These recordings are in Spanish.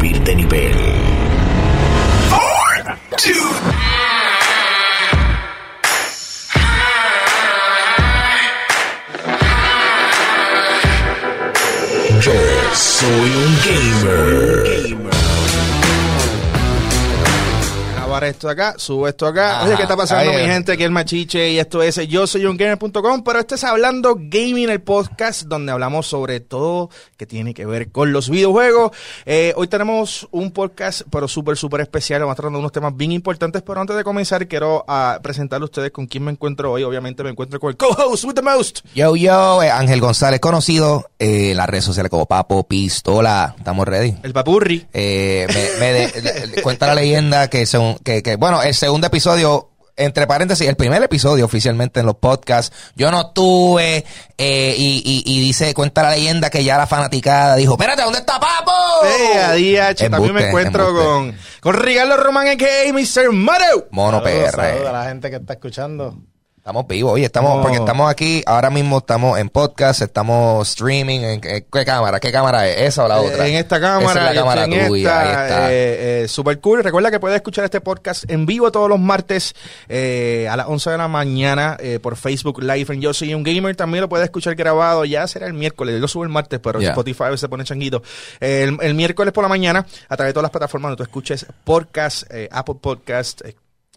subir de nivel. 4, 2, esto acá, subo esto acá. Oye, ¿qué está pasando, mi gente? Aquí el Machiche y esto es yo soy un gamer.com, pero este es Hablando Gaming, el podcast donde hablamos sobre todo que tiene que ver con los videojuegos. Eh, hoy tenemos un podcast, pero súper, súper especial. Vamos a hablando de unos temas bien importantes, pero antes de comenzar quiero ah, presentarle a ustedes con quién me encuentro hoy. Obviamente me encuentro con el co-host with the most. Yo, yo, eh, Ángel González, conocido eh, en las redes sociales como Papo, Pistola. ¿Estamos ready? El papurri. Eh, me, me de- de- de- cuenta la leyenda que, según- que, que, bueno, el segundo episodio, entre paréntesis, el primer episodio oficialmente en los podcasts, yo no tuve, eh, y, y, y dice, cuenta la leyenda que ya la fanaticada dijo, espérate, ¿dónde está Papo? Eh, a DH. También me encuentro embuste. con, con Ricardo Román, a.k.a. Mr. Mario. Mono PR. a la gente que está escuchando. Estamos vivos, oye, estamos, porque estamos aquí, ahora mismo estamos en podcast, estamos streaming, ¿en qué, qué cámara? ¿Qué cámara es? ¿Esa o la otra? Eh, En esta cámara, Esa es la cámara en tuya, esta, ahí está. eh, eh, super cool. Recuerda que puedes escuchar este podcast en vivo todos los martes eh, a las 11 de la mañana eh, por Facebook Live en Yo Soy Un Gamer. También lo puedes escuchar grabado, ya será el miércoles. Yo lo subo el martes, pero. Spotify veces pone changuito. El, el miércoles por la mañana a través de todas las plataformas donde tú escuches podcast, Apple Podcast,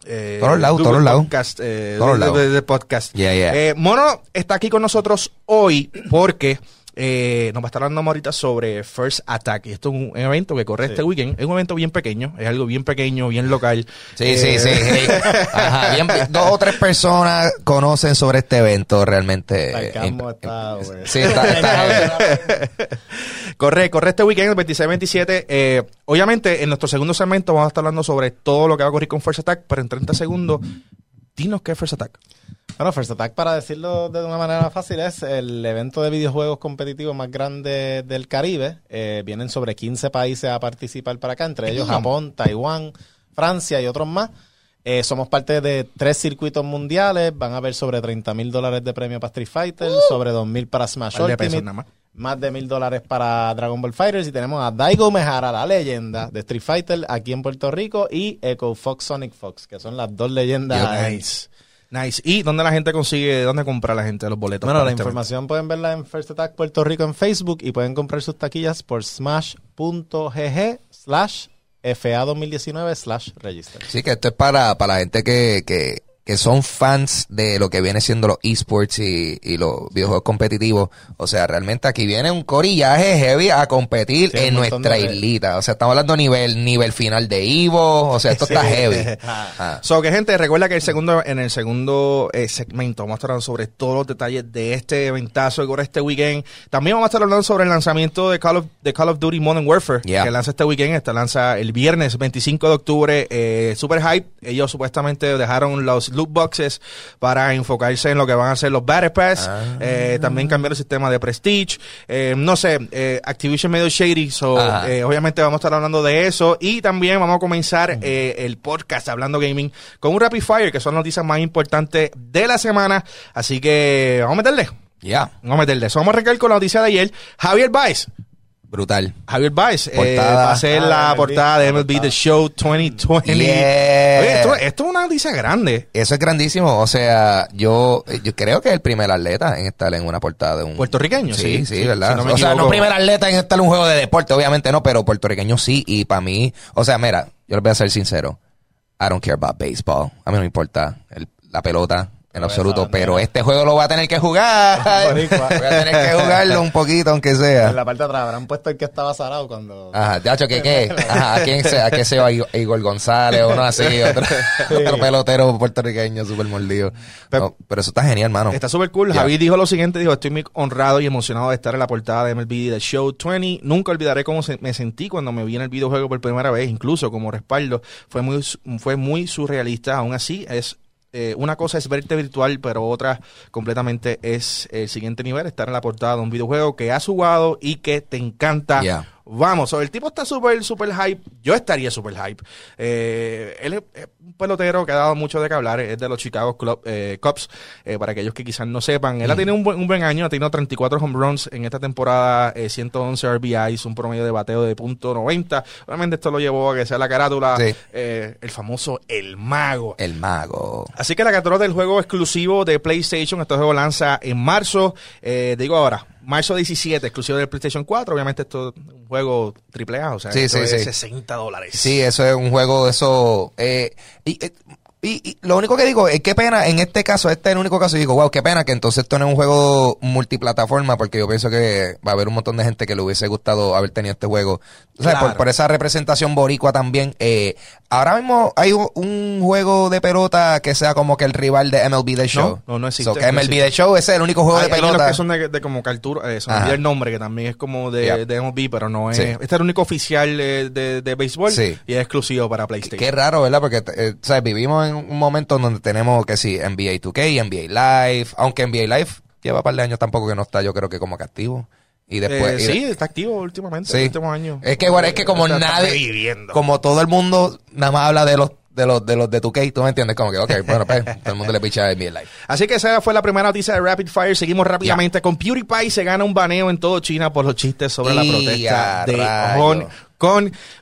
eh, Todos lados, todos lados. Podcast, eh, Todos de- lados. de- de podcast. Yeah, yeah. Eh, Mono está aquí con nosotros hoy porque eh, nos va a estar hablando ahorita sobre First Attack. Y esto es un evento que corre este weekend. Es un evento bien pequeño, es algo bien pequeño, bien local. Sí, Eh, sí, sí. sí. Ajá, bien, dos o tres personas conocen sobre este evento realmente. El eh, campo eh, está, güey. Sí, está, está corre, corre este weekend, el 26-27. Eh, obviamente, en nuestro segundo segmento vamos a estar hablando sobre todo lo que va a ocurrir con First Attack, pero en 30 segundos, dinos qué es First Attack. Bueno, First Attack, para decirlo de una manera fácil, es el evento de videojuegos competitivos más grande del Caribe. Eh, vienen sobre 15 países a participar para acá, entre ellos Japón, Taiwán, Francia y otros más. Eh, somos parte de tres circuitos mundiales. Van a haber sobre 30 mil dólares de premio para Street Fighter, sobre 2 mil para Smash de pesos Ultimate, nada más. Más de mil dólares para Dragon Ball Fighters. Y tenemos a Daigo Mejara, la leyenda de Street Fighter aquí en Puerto Rico, y Echo Fox Sonic Fox, que son las dos leyendas. en- Nice. Nice. ¿Y dónde la gente consigue, dónde compra la gente los boletos? Bueno, la este información pueden verla en First Attack Puerto Rico en Facebook y pueden comprar sus taquillas por smash.gg slash FA 2019 slash register. Sí, que esto es para, para la gente que, que, que son fans de lo que viene siendo los esports y, y los videojuegos competitivos. O sea, realmente aquí viene un corillaje heavy a competir Sí, en nuestra islita. O sea, estamos hablando nivel, nivel final de Evo. O sea, esto está heavy. Ah. So que gente, recuerda que el segundo, en el segundo eh, segmento vamos a estar hablando sobre todos los detalles de este eventazo que este weekend. También vamos a estar hablando sobre el lanzamiento de Call of, de Call of Duty Modern Warfare, Yeah. que lanza este weekend, este lanza el viernes 25 de octubre, eh, super hype. Ellos supuestamente dejaron los loot boxes para enfocarse en lo que van a ser los Battle Pass. Ah. Eh, también cambiaron el sistema de Prestige. Eh, no sé, eh, Activision medio shady, so eh, obviamente vamos a estar hablando de eso y también vamos a comenzar eh, el podcast hablando gaming con un rapid fire que son las noticias más importantes de la semana así que vamos a meterle Ya, vamos a meterle So, vamos a arrancar con la noticia de ayer Javier Baez brutal. Javier Baez eh, va a ser Ah, la MLB, portada de MLB The. Show 2020 Yeah. Oye, esto, esto es una noticia grande Eso es grandísimo. O sea, yo, yo creo que es el primer atleta en estar en una portada de un... puertorriqueño Sí, sí, sí, ¿verdad? si no me o sea, no primer atleta en estar en un juego de deporte, obviamente no, pero puertorriqueño sí. Y para mí, o sea, mira, yo les voy a ser sincero. I don't care about baseball. A mí no me importa el- la pelota en Pero absoluto, pero este juego lo voy a tener que jugar. Voy a tener que jugarlo un poquito, aunque En sea. la parte de atrás habrán puesto el que estaba zarado cuando... Ajá, Yacho, ¿qué qué? Ajá, ¿a quién se, a qué se va Igor González o uno así? Otro, otro pelotero puertorriqueño súper mordido. No, pero eso está genial, mano. Está súper cool. Ya. Javi dijo lo siguiente, dijo, estoy muy honrado y emocionado de estar en la portada de MLB The Show 20. Nunca olvidaré cómo se- me sentí cuando me vi en el videojuego por primera vez, incluso como respaldo. Fue muy, fue muy surrealista. Aún así, es eh, una cosa es verte virtual, pero otra completamente es el siguiente nivel, estar en la portada de un videojuego que has jugado y que te encanta. Vamos. So, el tipo está súper, súper hype. Yo estaría súper hype. Eh, él es, un pelotero que ha dado mucho de qué hablar. Es de los Chicago Club, eh, Cubs. Eh, para aquellos que quizás no sepan. Él ha tenido un buen, un buen año. Ha tenido 34 home runs en esta temporada. eh, 111 RBIs. Un promedio de bateo de punto .90. Obviamente esto lo llevó a que sea la carátula. Sí. eh, el famoso El Mago. El mago. Así que la carátula del juego exclusivo de PlayStation, este juego lanza en marzo, eh, digo ahora, marzo 17, exclusivo del PlayStation 4, obviamente esto es un juego triple A, o sea, Sí, esto sí, es sí. 60 dólares. Sí, eso es un juego, eso. Eh, y, eh, y- y lo único que digo es qué pena, en este caso, este es el único caso, y digo, wow, qué pena que entonces esto no es un juego multiplataforma, porque yo pienso que va a haber un montón de gente que le hubiese gustado haber tenido este juego. O sea, Claro. por, por esa representación boricua también. Eh, ahora mismo hay un, juego de pelota que sea como que el rival de MLB The Show. no, no existe, So, que no MLB existe. The Show ese es el único juego Hay, de hay unos pelota. que son de, de como captura, eh, olvidó el nombre, que también es como de, de MLB, pero no es. Sí. Este es el único oficial de, de, de béisbol Sí. y es exclusivo para PlayStation. Qué raro, ¿verdad? Porque eh, ¿sabes? vivimos en un momento donde tenemos que sí, NBA 2K, NBA Live, aunque NBA Live lleva un par de años tampoco que no está, yo creo que como que activo. Y después... Eh, y de- sí, está activo últimamente, Sí. en los últimos años. Es que bueno, es que como Está- está nadie, como todo el mundo nada más habla de los de los de los de 2K, tú me entiendes, como que ok, bueno, pues todo el mundo le picha a NBA Live. Así que esa fue la primera noticia de Rapid Fire. Seguimos rápidamente con PewDiePie. Se gana un baneo en todo China por los chistes sobre la protesta de rayo.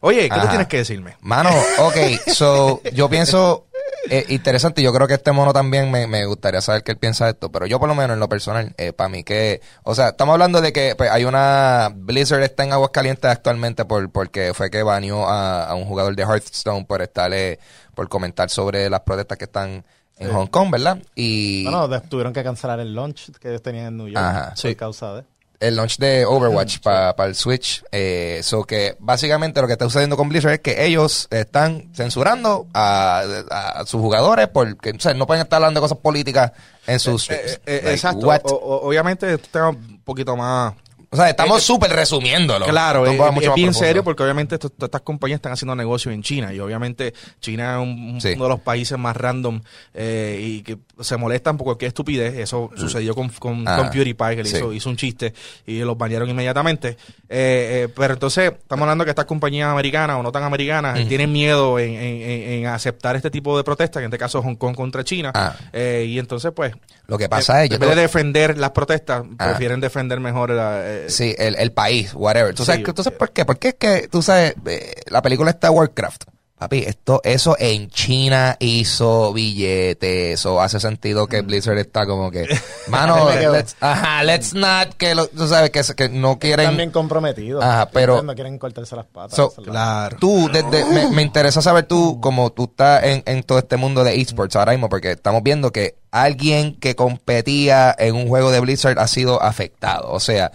Oye, ¿qué tú Ajá. tienes que decirme? Mano, ok, so, yo pienso, eh, interesante, yo creo que este mono también me, me gustaría saber qué él piensa de esto, pero yo por lo menos en lo personal, para mí que, o sea, estamos hablando de que pues, hay una, Blizzard está en Aguascalientes actualmente por, porque fue que baneó a, a un jugador de Hearthstone por estarle, por comentar sobre las protestas que están en Hong Kong, ¿verdad? Y Bueno, tuvieron que cancelar el launch que ellos tenían en New York Ajá. por Sí. causa de... el launch de Overwatch para el Switch. Eh, so que básicamente lo que está sucediendo con Blizzard es que ellos están censurando a, a sus jugadores porque o sea, no pueden estar hablando de cosas políticas en sus Eh, streams. eh, Like, exacto. o- obviamente esto está un poquito más... O sea, estamos súper resumiéndolo. Claro, es, es más bien profundo. serio porque obviamente esto- estas compañías están haciendo negocio en China y obviamente China es un- Sí. uno de los países más random eh, y que se molestan por cualquier estupidez. Eso sucedió con, con, Ah, con PewDiePie que le sí. hizo, hizo un chiste y los banearon inmediatamente. Eh, eh, pero entonces estamos hablando que estas compañías americanas o no tan americanas tienen miedo en, en- en- aceptar este tipo de protestas, que en este caso Hong Kong contra China. Ah. Eh, y entonces pues... Lo que pasa es, en vez de defender las protestas, Ah. prefieren defender mejor la, eh, Sí, el, el país, whatever. ¿Tú sabes, Sí. que- ¿Tú sabes por qué? Porque es que, tú sabes, eh, la película está Warcraft. Papi, esto, eso en China hizo billetes, eso hace sentido Mm. que Blizzard está como que, mano, let's, ajá, let's not, que lo- tú sabes, que, que no quieren... Están bien comprometidos. Ajá, pero- No quieren cortarse las patas. So, Claro. Tú, desde, me, me interesa saber tú, como tú estás en, en todo este mundo de esports ahora mismo, porque estamos viendo que alguien que competía en un juego de Blizzard ha sido afectado. O sea,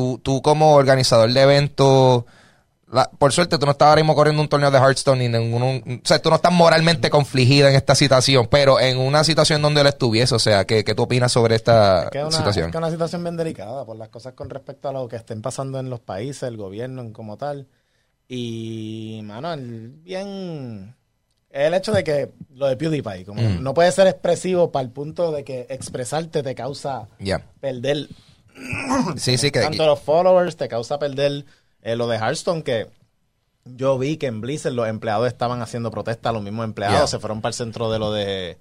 tú, tú como organizador de eventos, la- por suerte tú no estás ahora mismo corriendo un torneo de Hearthstone ni ningún, o sea, tú no estás moralmente confligida en esta situación, pero en una situación donde él estuviese, o sea, ¿qué, qué tú opinas sobre esta Es que es una, situación? es que es una situación bien delicada por las cosas con respecto a lo que estén pasando en los países, el gobierno en como tal. Y, mano, el- bien... El hecho de que lo de PewDiePie, como Mm. no puede ser expresivo para el punto de que expresarte te causa perder Sí, sí, que... tanto los followers, te causa perder eh, lo de Hearthstone que yo vi que en Blizzard los empleados estaban haciendo protesta, los mismos empleados Yeah. se fueron para el centro de lo de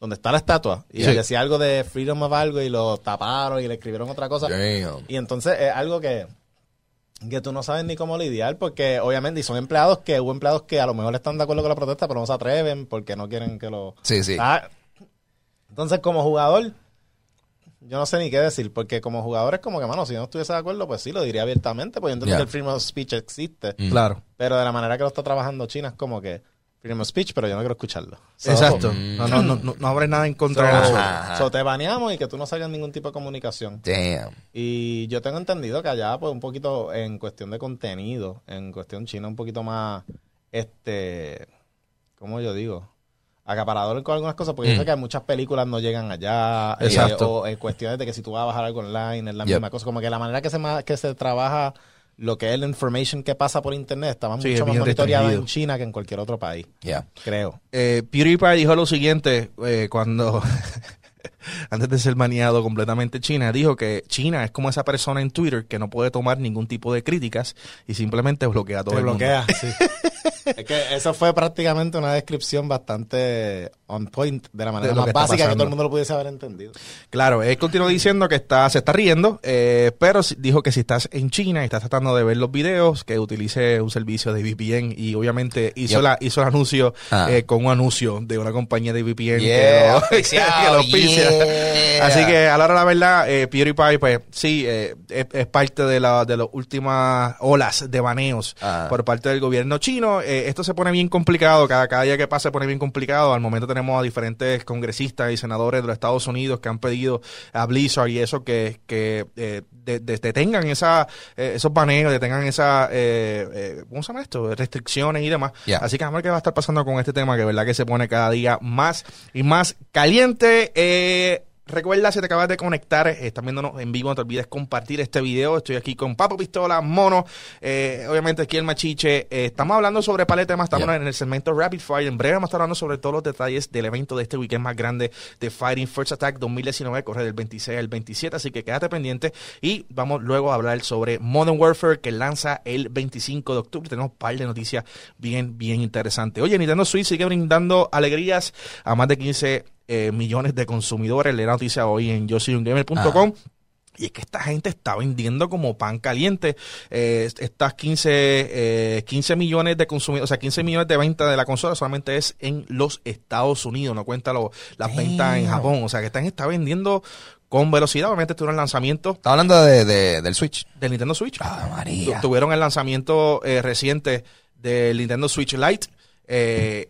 donde está la estatua y Sí. decía algo de freedom of algo y lo taparon y le escribieron otra cosa. Damn. Y entonces es algo que, que tú no sabes ni cómo lidiar, porque obviamente, y son empleados que hubo empleados que a lo mejor están de acuerdo con la protesta, pero no se atreven porque no quieren que lo. Sí, sí. Ah, Entonces, como jugador, yo no sé ni qué decir, porque como jugador es como que, mano, si yo no estuviese de acuerdo, pues sí, lo diría abiertamente, pues yo entiendo Ya. que el freedom of speech existe, Mm. Claro. pero de la manera que lo está trabajando China es como que freedom of speech, pero yo no quiero escucharlo. So, Exacto. Mm. No, no, no, no, no habrá nada en so- contra de eso. So te baneamos y que tú no salgas ningún tipo de comunicación. Damn. Y yo tengo entendido que allá, pues, un poquito en cuestión de contenido, en cuestión china, un poquito más, este, ¿cómo yo digo? Acaparador con algunas cosas, porque yo Mm. sé que muchas películas no llegan allá. eh, Exacto. o en cuestiones de que si tú vas a bajar algo online, es la Yep. misma cosa. Como que la manera que se, que se trabaja lo que es la information que pasa por internet está Sí, mucho es más monitoreada en China que en cualquier otro país, Yeah. creo. Eh, PewDiePie dijo lo siguiente eh, cuando antes de ser maniado completamente China, dijo que China es como esa persona en Twitter que no puede tomar ningún tipo de críticas y simplemente bloquea todo Te el mundo. bloquea, sí. es que eso fue prácticamente una descripción bastante on point de la manera De más básica que todo el mundo lo pudiese haber entendido. Claro, él continuó diciendo que está, se está riendo, eh, pero dijo que si estás en China y estás tratando de ver los videos, que utilice un servicio de VPN y obviamente hizo, Yep. la, hizo el anuncio Ah. eh, con un anuncio de una compañía de VPN Yeah, que lo, auspiciado, que lo auspicia. Yeah. Así que a la hora de la verdad, eh, PewDiePie, pues sí, eh, es, es parte de, la, de las últimas olas de baneos Ah. por parte del gobierno chino. Eh, esto se pone bien complicado, cada, cada día que pasa se pone bien complicado. Al momento tenemos a diferentes congresistas y senadores de los Estados Unidos que han pedido a Blizzard y eso que, que eh, de- de- detengan esa, eh, esos baneos, detengan esas, eh, ¿cómo se llama esto? Restricciones y demás. Yeah. Así que a ver qué va a estar pasando con este tema, que verdad que se pone cada día más y más caliente. Eh, Recuerda, si te acabas de conectar, eh, están viéndonos en vivo, no te olvides compartir este video. Estoy aquí con Papo Pistola, Mono, eh, obviamente aquí el Machiche. Eh, estamos hablando sobre par de temas, estamos Yeah. en el segmento Rapid Fire. En breve vamos a estar hablando sobre todos los detalles del evento de este weekend más grande de Fighting First Attack 2019, corre del 26 al 27, así que quédate pendiente. Y vamos luego a hablar sobre Modern Warfare que lanza el 25 de octubre. Tenemos un par de noticias bien, bien interesantes. Oye, Nintendo Switch sigue brindando alegrías a más de 15 eh, millones de consumidores. La noticia hoy en yosoyungamer.com. Y es que esta gente está vendiendo como pan caliente. Eh, estas 15, eh, 15 millones de consumidores, o sea, 15 millones de ventas de la consola solamente es en los Estados Unidos, no cuenta lo- las ventas en. Japón. O sea, que gente está vendiendo con velocidad. Obviamente tuvieron el lanzamiento Está hablando de, de- del Switch. del Nintendo Switch. Ah, María. Tuvieron el lanzamiento eh, reciente del Nintendo Switch Lite.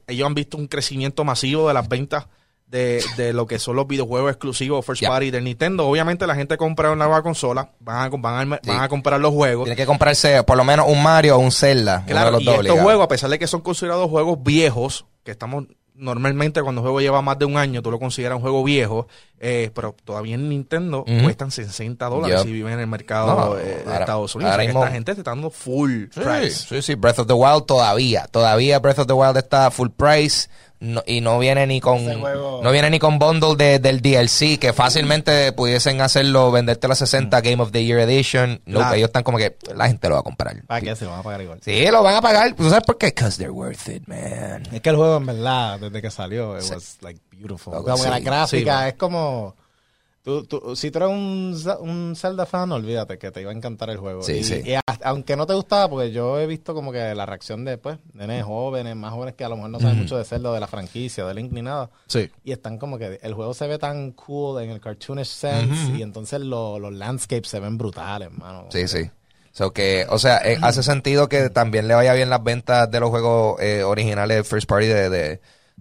Ellos han visto un crecimiento masivo de las ventas de, de lo que son los videojuegos exclusivos first party del Nintendo. Obviamente la gente compra una nueva consola, van a, van a, Sí. van a comprar los juegos. Tiene que comprarse por lo menos un Mario o un Zelda. de Claro, y estos juegos, a pesar de que son considerados juegos viejos, que estamos normalmente cuando un juego lleva más de un año, tú lo consideras un juego viejo, eh, pero todavía en Nintendo cuestan 60 dólares si viven en el mercado No, eh, de ahora- Estados Unidos. ahora O sea, mismo- esta gente te está dando full Sí, price. sí, sí, Breath of the Wild todavía, todavía Breath of the Wild está full price no- y no viene ni con juego- no viene ni con bundle de- del DLC que fácilmente pudiesen hacerlo venderte la 60 Game of the Year Edition. No, Claro. ellos están como que la gente lo va a comprar. ¿Para qué se lo van a pagar igual? Sí, lo van a pagar. ¿Tú sabes por qué? Because they're worth it, man. Es que el juego en verdad, desde que salió, it was like beautiful. Como que la sí, gráfica sí, es como... Tú, tú- si tú eres un, Ze- un Zelda fan, olvídate que te iba a encantar el juego. Sí, y, sí. y hasta- aunque no te gustaba, porque yo he visto como que la reacción de, pues, nenes jóvenes, más jóvenes que a lo mejor no saben mucho de Zelda, de la franquicia, de Link ni nada. Sí. Y están como que el juego se ve tan cool en el cartoonish sense y entonces lo- los landscapes se ven brutales, mano. Sí, sí. So que, o sea, eh, hace sentido que también le vaya bien las ventas de los juegos eh, originales first party de, de,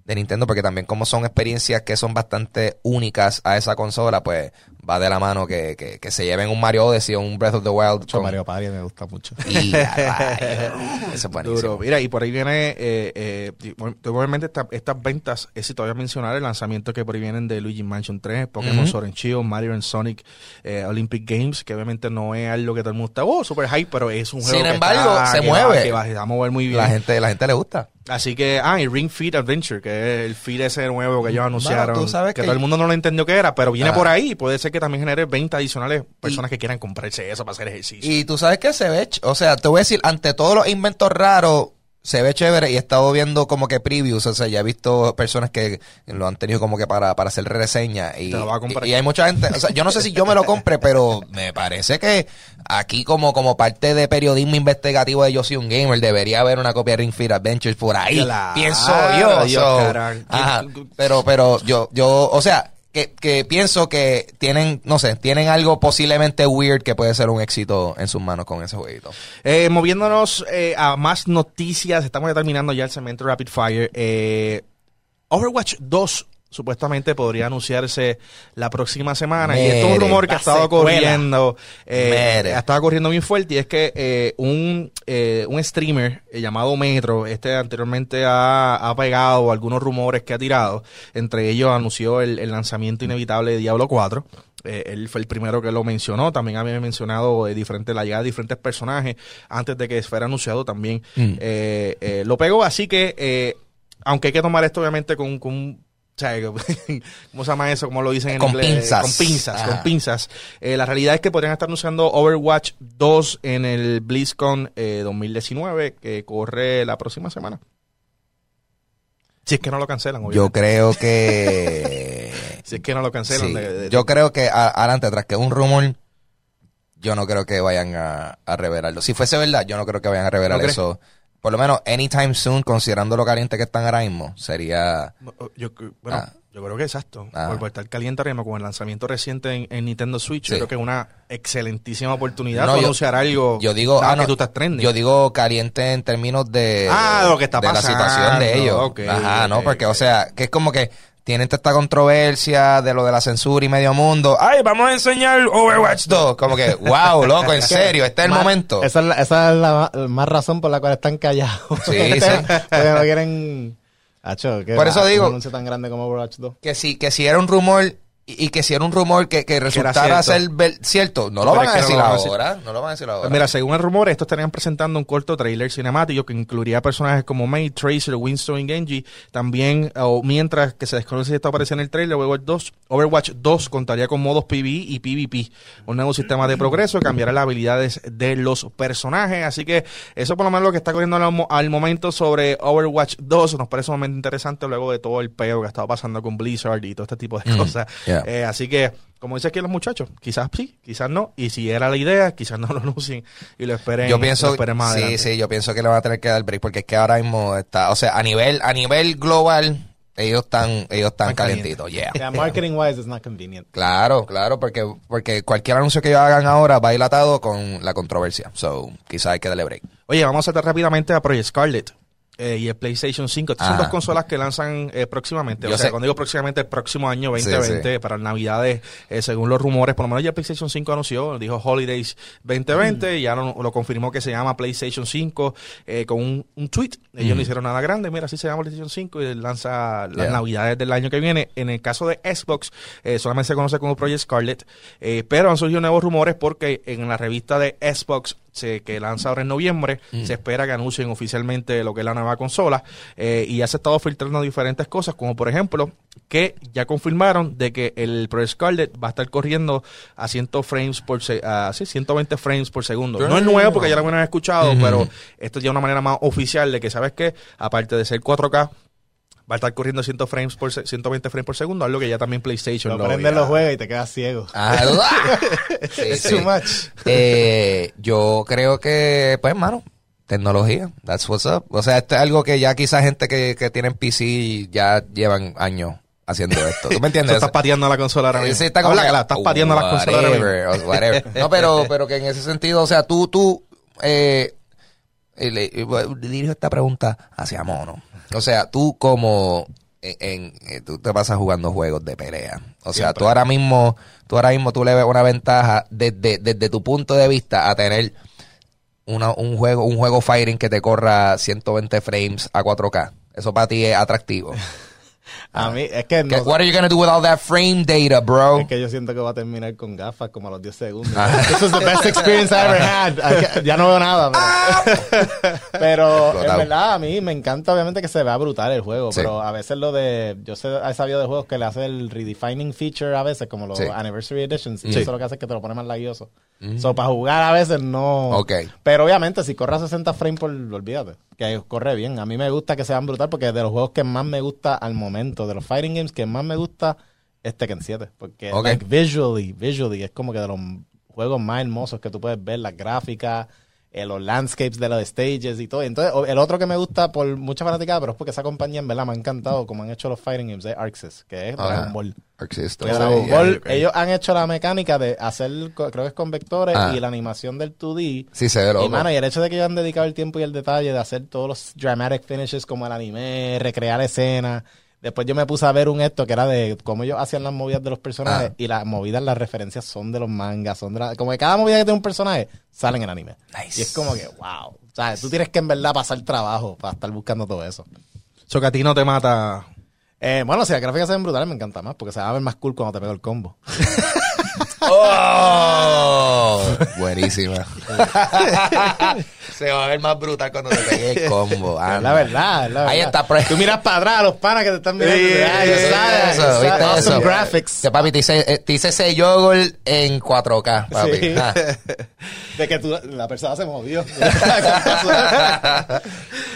de Nintendo, porque también como son experiencias que son bastante únicas a esa consola, pues va de la mano que, que, que se lleven un Mario Odyssey o un Breath of the Wild. Mucho con- Mario Party me gusta mucho. Y. Eso es buenísimo. Duro. Mira, y por ahí viene, eh, eh, obviamente esta- estas ventas, es si todavía mencionar el lanzamiento que por ahí vienen de Luigi Mansion 3, Pokémon Ujú. Sword and Shield, Mario and Sonic eh, Olympic Games, que obviamente no es algo que todo el mundo está, oh, super hype, pero es un juego Sin que embargo, está- se que va- mueve. que va, se va a mover muy bien. La gente, la gente le gusta. Así que, ah, y Ring Fit Adventure, que es el feed ese nuevo que ellos anunciaron, tú sabes que, que- todo el mundo no lo entendió que era, pero viene Ah. por ahí, puede ser que también genere ventas adicionales, personas que quieran comprarse eso para hacer ejercicio. Y tú sabes que se ve, o sea, te voy a decir, ante todos los inventos raros, se ve chévere y he estado viendo como que previews, o sea, ya he visto personas que lo han tenido como que para, para hacer reseña y, y, y hay mucha gente, o sea, yo no sé si yo me lo compre, pero me parece que aquí como, como parte de periodismo investigativo de Yo Soy Un Gamer debería haber una copia de Ring Fit Adventures por ahí, Claro, pienso yo. So, ajá, pero, pero yo, yo, o sea, que, que pienso que tienen, no sé, tienen algo posiblemente weird que puede ser un éxito en sus manos con ese jueguito. Eh, moviéndonos eh, a más noticias, estamos ya terminando ya el segmento Rapid Fire. Eh, Overwatch 2 supuestamente podría anunciarse la próxima semana. y esto es un rumor que ha estado secuela. corriendo. Eh, Mere. ha estado corriendo bien fuerte. Y es que eh, un, eh, un streamer eh, llamado Metro, este anteriormente ha, ha pegado algunos rumores que ha tirado. Entre ellos anunció el, el lanzamiento inevitable de Diablo 4. Eh, él fue el primero que lo mencionó. También había mencionado eh, diferente, la llegada de diferentes personajes antes de que fuera anunciado también. Mm. eh, eh, lo pegó. Así que, eh, aunque hay que tomar esto obviamente con, con un sea, ¿cómo se llama eso? ¿Cómo lo dicen en Con inglés? pinzas. Con pinzas, Ajá. con pinzas. Eh, la realidad es que podrían estar anunciando Overwatch 2 en el BlizzCon eh, 2019, que corre la próxima semana. Si es que no lo cancelan, Yo obviamente. creo que... Si es que no lo cancelan. Sí, de- de- yo creo que adelante, tras que un rumor, yo no creo que vayan a, a revelarlo. Si fuese verdad, yo no creo que vayan a revelar ¿No crees? Por lo menos anytime soon, considerando lo caliente que están ahora mismo, sería... Yo, bueno, Ah. yo creo que exacto. Ah. Por, estar caliente ahora mismo con el lanzamiento reciente en, en Nintendo Switch, yo creo que es una excelentísima oportunidad No, para yo- anunciar algo Yo digo, ah, no, que tú estás trending. yo digo caliente en términos de, Ah, lo que está de la situación de ellos. Ajá, ¿no? Porque, o sea, que es como que tienen toda esta controversia de lo de la censura y medio mundo. Ay, vamos a enseñar Overwatch 2. Como que, wow, loco, en serio, este es el Más- momento. Esa es, la, esa es la más razón por la cual están callados. Sí, sí. Porque no quieren... Hacho, ¿qué Por eso va? digo- Un anuncio tan grande como Overwatch 2. Que si, que si era un rumor y, que si era un rumor que, que resultara ser cierto, no lo van a no decir lo van a decir. ahora. No lo van a decir ahora. Mira, según el rumor, estos estarían presentando un corto trailer cinemático que incluiría personajes como May, Tracer, Winston y Genji. También, o mientras que se desconoce si esto aparece en el trailer, Overwatch 2, Overwatch 2 contaría con modos PvE y PvP. Un nuevo sistema de progreso que cambiará las habilidades de los personajes. Así que eso por lo menos lo que está corriendo al, al momento sobre Overwatch 2 nos parece sumamente interesante luego de todo el peo que ha estado pasando con Blizzard y todo este tipo de Mm, cosas. yeah. Eh, así que, como dicen aquí los muchachos, quizás sí, quizás no. Y si era la idea, quizás no lo anuncien y lo esperen, yo lo pienso, esperen más sí, adelante. sí, yo pienso que le van a tener que dar break porque es que ahora mismo está, o sea, a nivel, a nivel global, ellos están, ellos están yeah. Yeah, marketing wise, it's not convenient. Claro, claro, porque, porque cualquier anuncio que ellos hagan ahora va dilatado con la controversia. So, quizás hay que darle break. Oye, vamos a saltar rápidamente a Project Scarlet. Eh, y el PlayStation 5. Estas son dos consolas que lanzan eh, próximamente. Yo o sea, sé. cuando digo próximamente, el próximo año Sí, 2020, para Navidades, eh, según los rumores, por lo menos ya PlayStation 5 anunció, dijo Holidays 2020, y ya lo, lo confirmó que se llama PlayStation 5 eh, con un, un tweet. Ellos no hicieron nada grande, mira, así se llama PlayStation 5 y lanza las Yeah. Navidades del año que viene. En el caso de Xbox, eh, solamente se conoce como Project Scarlet, pero han surgido nuevos rumores porque en la revista de Xbox se- que lanza ahora en noviembre, se espera que anuncien oficialmente lo que es la nueva consola eh, y ya se ha estado filtrando diferentes cosas, como por ejemplo que ya confirmaron de que el Project Scarlet va a estar corriendo a 100 frames por se- a, sí, 120 frames por segundo. No es nuevo porque ya lo habían escuchado, pero esto es ya una manera más oficial de que sabes que aparte de ser 4K va a estar corriendo 100 frames por se- 120 frames por segundo, algo que ya también PlayStation Lo lo prendes ya- los juegos y te quedas ciego. Ah, sí, too much. Eh, yo creo que, pues, hermano, tecnología, that's what's up. O sea, esto es algo que ya quizás gente que, que tienen PC ya llevan años haciendo esto. ¿Tú me entiendes? estás pateando la consola ahora mismo. Sí, está como Habla que- estás pateando la consola ahora mismo. whatever. No, pero, pero que en ese sentido, o sea, tú, tú, eh, eh, le, eh, dirijo esta pregunta hacia Mono. O sea, tú como, en, en- eh, tú te pasas jugando juegos de pelea. O sea, tú ahora mismo, tú ahora mismo tú le ves una ventaja desde, desde tu punto de vista a tener una, un juego, un juego fighting que te corra 120 frames a 4K. Eso para ti es atractivo. A mí, es que ¿Qué- no. what are you gonna do with all that frame data, bro? Es que yo siento que va a terminar con gafas como a los 10 segundos. Ah. This is the best experience I ever had. Ya no veo nada. Pero, pero en verdad a mí me encanta obviamente que se vea brutal el juego. Sí. Pero a veces lo de... Yo sé, he sabido de juegos que le hace el redefining feature a veces, como los Sí. Anniversary Editions. Y Sí. eso lo que hace es que te lo pone más laguioso. So, para jugar a veces no... Ok. Pero obviamente si corre a 60 frames por... Olvídate. Que corre bien. A mí me gusta que sean brutal porque de los juegos que más me gusta al momento, de los fighting games que más me gusta es Tekken 7. Porque Ok. like, visually, visually es como que de los juegos más hermosos que tú puedes ver, las gráficas, eh, los landscapes de los stages y todo. Entonces, el otro que me gusta por mucha fanaticada, pero es porque esa compañía en verdad me ha encantado, como han hecho los fighting games, es Arxis, que es Dragon Ajá. Ball. Que Dragon Ball, ellos han hecho la mecánica de hacer, creo que es con vectores Ah. y la animación del 2D. Sí, se ve loco. Y, mano, y el hecho de que ellos han dedicado el tiempo y el detalle de hacer todos los dramatic finishes como el anime, recrear escenas. Después yo me puse a ver un esto que era de cómo ellos hacían las movidas de los personajes Ah. y las movidas, las referencias son de los mangas, son de la- como que cada movida que tiene un personaje sale en el anime. Nice. Y es como que, wow. O sea, tú tienes que en verdad pasar trabajo para estar buscando todo eso. So que a ti no te mata. Eh, bueno, si las gráficas se ven brutales me encanta más porque se va a ver más cool cuando te pego el combo. ¡Oh! Buenísima. Se va a ver más brutal cuando te pegue el combo. Anda. la verdad, la Ahí verdad. está. pre- Tú miras para atrás, los panas que te están mirando. Sí, Ay, sí, ¿sabes? eso, ¿sabes? ¿viste Awesome eso? graphics. Que papi, te hice, eh, te hice ese yogurt en 4K, papi. Sí. Ah. De que tú, la persona se movió.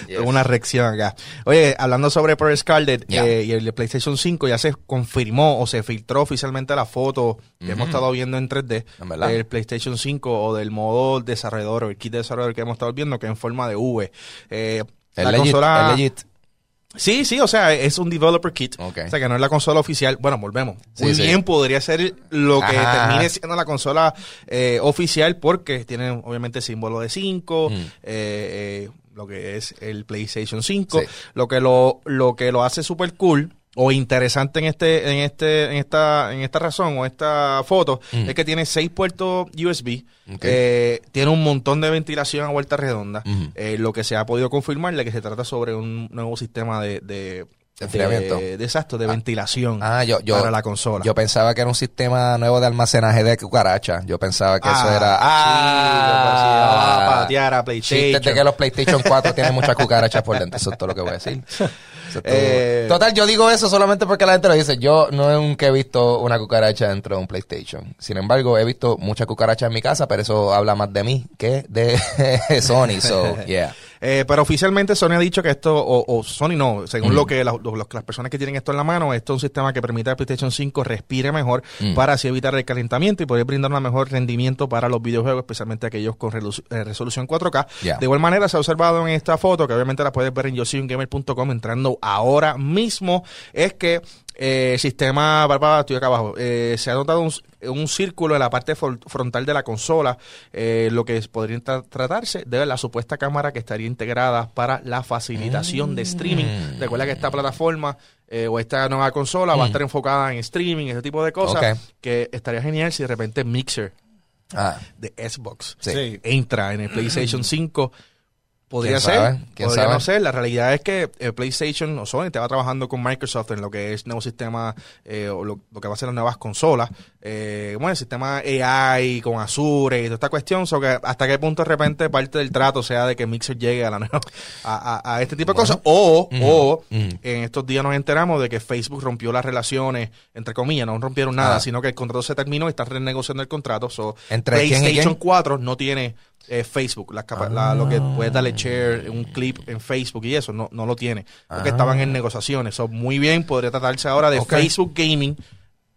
Tengo una reacción acá. Oye, hablando sobre Pro Scarlet eh, y el PlayStation 5, ya se confirmó o se filtró oficialmente la foto que hemos estado viendo en 3D En verdad. del PlayStation 5 o del modo desarrollador o el kit de desarrollador que hemos estado viendo, que es en forma de V. Eh, la legit, consola. es legit. Sí, sí, o sea, es un developer kit. O sea, que no es la consola oficial. Bueno, volvemos. Sí, Muy sí. bien, podría ser lo que Ajá. termine siendo la consola eh, oficial porque tiene obviamente el símbolo de 5, Mm. eh, eh, lo que es el PlayStation 5. Sí. Lo que lo, lo que lo hace super cool o interesante en este, en este, en esta, en esta razón o esta foto Mm. es que tiene seis puertos USB, Ok. eh, tiene un montón de ventilación a vuelta redonda, Ujú. eh, lo que se ha podido confirmar de que se trata sobre un nuevo sistema de, de, De enfriamiento. de, de exacto, de ventilación Ah, yo, yo, para la consola. Yo pensaba que era un sistema nuevo de almacenaje de cucaracha. Yo pensaba que eso Ah, era. chico, pero si va a Ah, patear a PlayStation. Chistes de que los PlayStation 4 tienen muchas cucarachas por dentro. Eso es todo lo que voy a decir. Eh, Total, yo digo eso solamente porque la gente lo dice. Yo no nunca he visto una cucaracha dentro de un PlayStation. Sin embargo, he visto muchas cucarachas en mi casa, pero eso habla más de mí que de Sony. So, yeah. Eh, pero oficialmente Sony ha dicho que esto, o, o Sony no, según Mm. lo que la- lo- las personas que tienen esto en la mano, esto es un sistema que permite al PlayStation 5 respire mejor Mm. para así evitar el calentamiento y poder brindar un mejor rendimiento para los videojuegos, especialmente aquellos con eh, resolución 4K. Ya. De igual manera se ha observado en esta foto, que obviamente la puedes ver en yosyungamer.com entrando ahora mismo, es que eh, sistema, Bárbara, estoy acá abajo, eh, se ha notado un, un círculo en la parte frontal de la consola, eh, lo que podría tra- tratarse de la supuesta cámara que estaría integrada para la facilitación de streaming. Recuerda que esta plataforma eh, o esta nueva consola va a estar enfocada en streaming, ese tipo de cosas, que estaría genial si de repente Mixer Ah, de Xbox. Sí. entra en el PlayStation 5. Podría ¿Quién ser, podría sabe? no ser. La realidad es que eh, PlayStation o Sony estaba trabajando con Microsoft en lo que es nuevo sistema eh, o lo, lo que va a ser las nuevas consolas. Eh, bueno, el sistema AI con Azure y toda esta cuestión. So que hasta qué punto de repente parte del trato sea de que Mixer llegue a la nueva, a, a- a este tipo de cosas. O, o en estos días nos enteramos de que Facebook rompió las relaciones, entre comillas, no rompieron nada, Ah. sino que el contrato se terminó y está renegociando el contrato. So, ¿Entre quién y PlayStation quién? 4 no tiene eh, Facebook, la capa- la- lo que puedes darle share, un clip en Facebook y eso, no, no lo tiene. Porque Ah. estaban en negociaciones. So, muy bien, podría tratarse ahora de Ok. Facebook Gaming,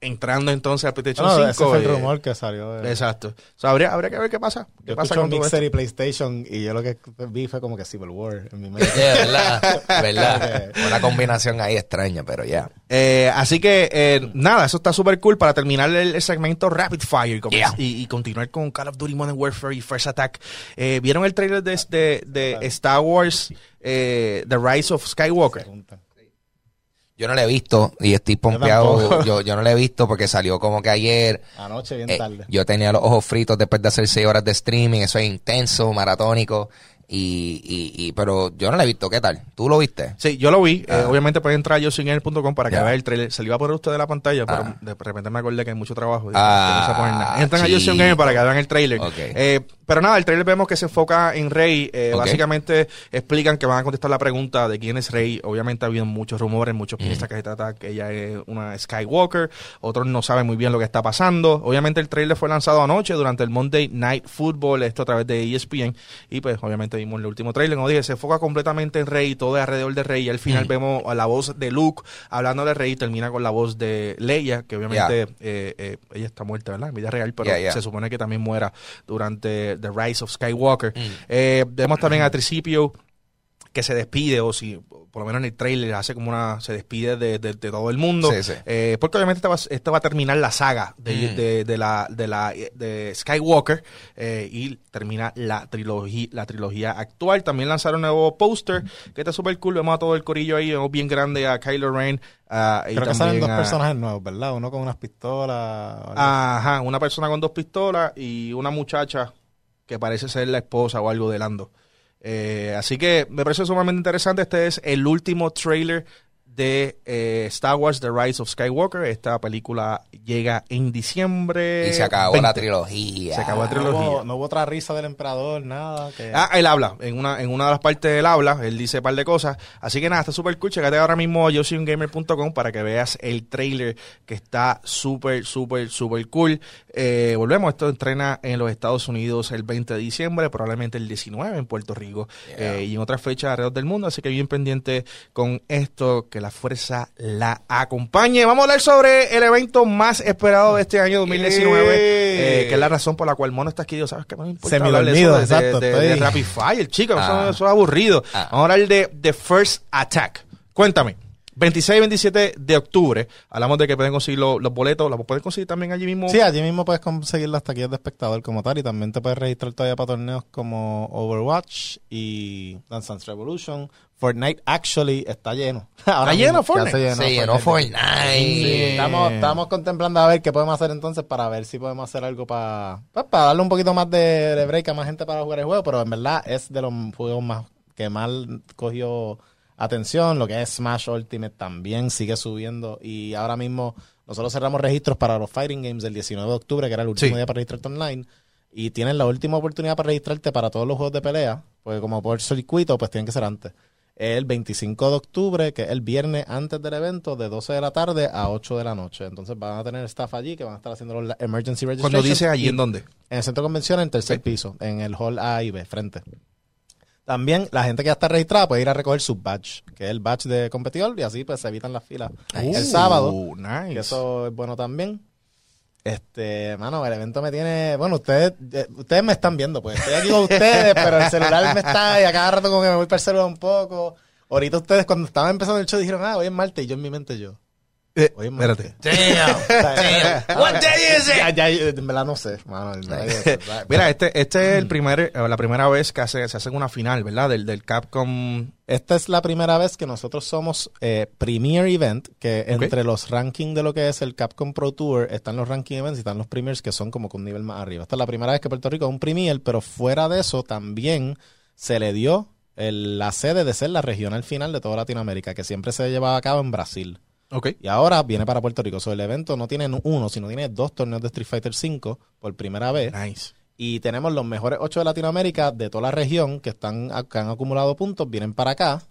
entrando entonces al PlayStation No, 5. ese fue el eh, rumor que salió. de- Exacto. So, habría, habría que ver qué pasa. ¿Qué Yo pasa con Mixer y PlayStation y yo lo que vi fue como que Civil War en mi mente. Yeah, verdad, verdad. Una combinación ahí extraña, pero ya. Eh, así que, eh, nada, eso está súper cool para terminar el, el segmento Rapid Fire y, com- Yeah. y- y continuar con Call of Duty Modern Warfare y First Attack. Eh, ¿Vieron el trailer de, de, de Star Wars eh, The Rise of Skywalker? Yo no la he visto y estoy pompeado. Yo, yo no la he visto porque salió como que ayer. Anoche bien Eh, tarde. yo tenía los ojos fritos después de hacer seis horas de streaming. Eso es intenso, maratónico. Y, y, y, pero yo no la he visto. ¿Qué tal? ¿Tú lo viste? Sí, yo lo vi. Eh, Ah. obviamente pueden entrar a yosingamer.com para que Ya. vean el trailer. Se lo iba a poner usted de la pantalla, pero Ah. de repente me acordé que hay mucho trabajo. y Ah, no se pone nada. Entran a yosingamer para que vean el trailer. Ok. Eh, pero nada, el trailer vemos que se enfoca en Rey. Eh. Básicamente explican que van a contestar la pregunta de quién es Rey. Obviamente ha habido muchos rumores, muchos piensan que se trata que ella es una Skywalker. Otros no saben muy bien lo que está pasando. Obviamente el trailer fue lanzado anoche durante el Monday Night Football, esto a través de ESPN. Y pues obviamente vimos el último trailer. Como dije, se enfoca completamente en Rey, todo alrededor de Rey. Y al final Mm. vemos a la voz de Luke hablando de Rey. Termina con la voz de Leia, que obviamente eh, eh, ella está muerta, ¿verdad? En vida real, pero Yeah, yeah. se supone que también muera durante The Rise of Skywalker. Mm. Eh, vemos también a Tricipio que se despide, o si por lo menos en el trailer hace como una, se despide de, de- de todo el mundo. Sí, sí. Eh, porque obviamente esta va, esta va a terminar la saga de, Mm. de- de la, de la de Skywalker eh, y termina la trilogía, la trilogía actual. También lanzaron un nuevo póster que está súper cool. Vemos a todo el corillo ahí, vemos bien grande a Kylo Ren. y Creo que salen dos a- personajes nuevos, ¿verdad? Uno con unas pistolas. Ajá, una persona con dos pistolas y una muchacha que parece ser la esposa o algo de Lando. Eh, así que me parece sumamente interesante. Este es el último trailer de eh, Star Wars The Rise of Skywalker. Esta película llega en diciembre. Y se acabó 20. la trilogía. Se acabó la No trilogía. hubo, no hubo otra risa del emperador, nada. Que... Ah, él habla, en una, en una de las partes él habla, él dice un par de cosas. Así que nada, está súper cool. Checate ahora mismo a yosyungamer.com para que veas el trailer que está súper, súper, súper cool. Eh, volvemos, esto entrena en los Estados Unidos el 20 de diciembre, probablemente el 19 en Puerto Rico eh, y en otras fechas alrededor del mundo. Así que bien pendiente con esto, que la fuerza la acompañe. Vamos a hablar sobre el evento más esperado de este año 2019, Eh. que es la razón por la cual Mono está aquí. Yo, ¿sabes qué? No me importa de de- exacto, de- de estoy- Rapid Fire, chico, eso, Ah. eso es aburrido. Ah. Vamos a hablar de The First Attack. Cuéntame. 26 y 27 de octubre. Hablamos de que pueden conseguir los, los boletos. ¿Los pueden conseguir también allí mismo? Sí, allí mismo puedes conseguir las taquillas de espectador como tal y también te puedes registrar todavía para torneos como Overwatch y Dance Dance Revolution. Fortnite actually está lleno. Ahora lleno Fortnite? se llenó Se llenó Fortnite. Sí, estamos, estamos contemplando a ver qué podemos hacer entonces para ver si podemos hacer algo para, pues, para darle un poquito más de, de break a más gente para jugar el juego, pero en verdad es de los juegos más que más cogió atención. Lo que es Smash Ultimate también sigue subiendo y ahora mismo nosotros cerramos registros para los Fighting Games el 19 de octubre, que era el último Sí. día para registrarte online. Y tienes la última oportunidad para registrarte para todos los juegos de pelea, porque como por circuito, pues tienen que ser antes el 25 de octubre, que es el viernes antes del evento, de 12 de la tarde a 8 de la noche. Entonces van a tener staff allí que van a estar haciendo los emergency registration. Cuando dice allí, ¿en dónde? En el centro de convenciones, en tercer piso, en el hall A y B, frente. También la gente que ya está registrada puede ir a recoger su badge, que es el badge de competidor, y así pues se evitan las filas el sábado. Nice. Que eso es bueno también. Este, mano, el evento me tiene. Bueno, ustedes eh, ustedes me están viendo, pues estoy aquí con ustedes, pero el celular me está y a cada rato como que me voy para el celular un poco. Ahorita ustedes, cuando estaban empezando el show, dijeron, ah, hoy es martes, y yo en mi mente yo. Eh, espérate. martes. Damn. What day is Ya, it? ya, en verdad no sé. Mira, este, este es el primer, eh, la primera vez que hace, se hace una final, ¿verdad? Del, del Capcom. Esta es la primera vez que nosotros somos eh, Premier Event, que entre los rankings de lo que es el Capcom Pro Tour están los ranking events y están los premiers que son como con un nivel más arriba. Esta es la primera vez que Puerto Rico es un premier, pero fuera de eso también se le dio el- la sede de ser la regional final de toda Latinoamérica, que siempre se llevaba a cabo en Brasil. Ok. Y ahora viene para Puerto Rico. So, el evento no tiene uno, sino tiene dos torneos de Street Fighter V por primera vez. Nice. Y tenemos los mejores ocho de Latinoamérica de toda la región que están que han acumulado puntos, vienen para acá.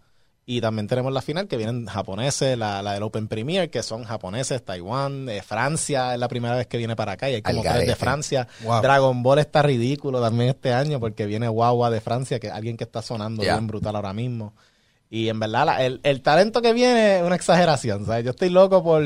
Y también tenemos la final que vienen japoneses, la, la del Open Premier, que son japoneses, Taiwán, eh, Francia, es la primera vez que viene para acá y hay como tres de. Francia. Wow. Dragon Ball está ridículo también este año porque viene Guagua de Francia, que es alguien que está sonando bien brutal ahora mismo. Y en verdad, la- el, el talento que viene es una exageración. ¿sabes? Yo estoy loco por.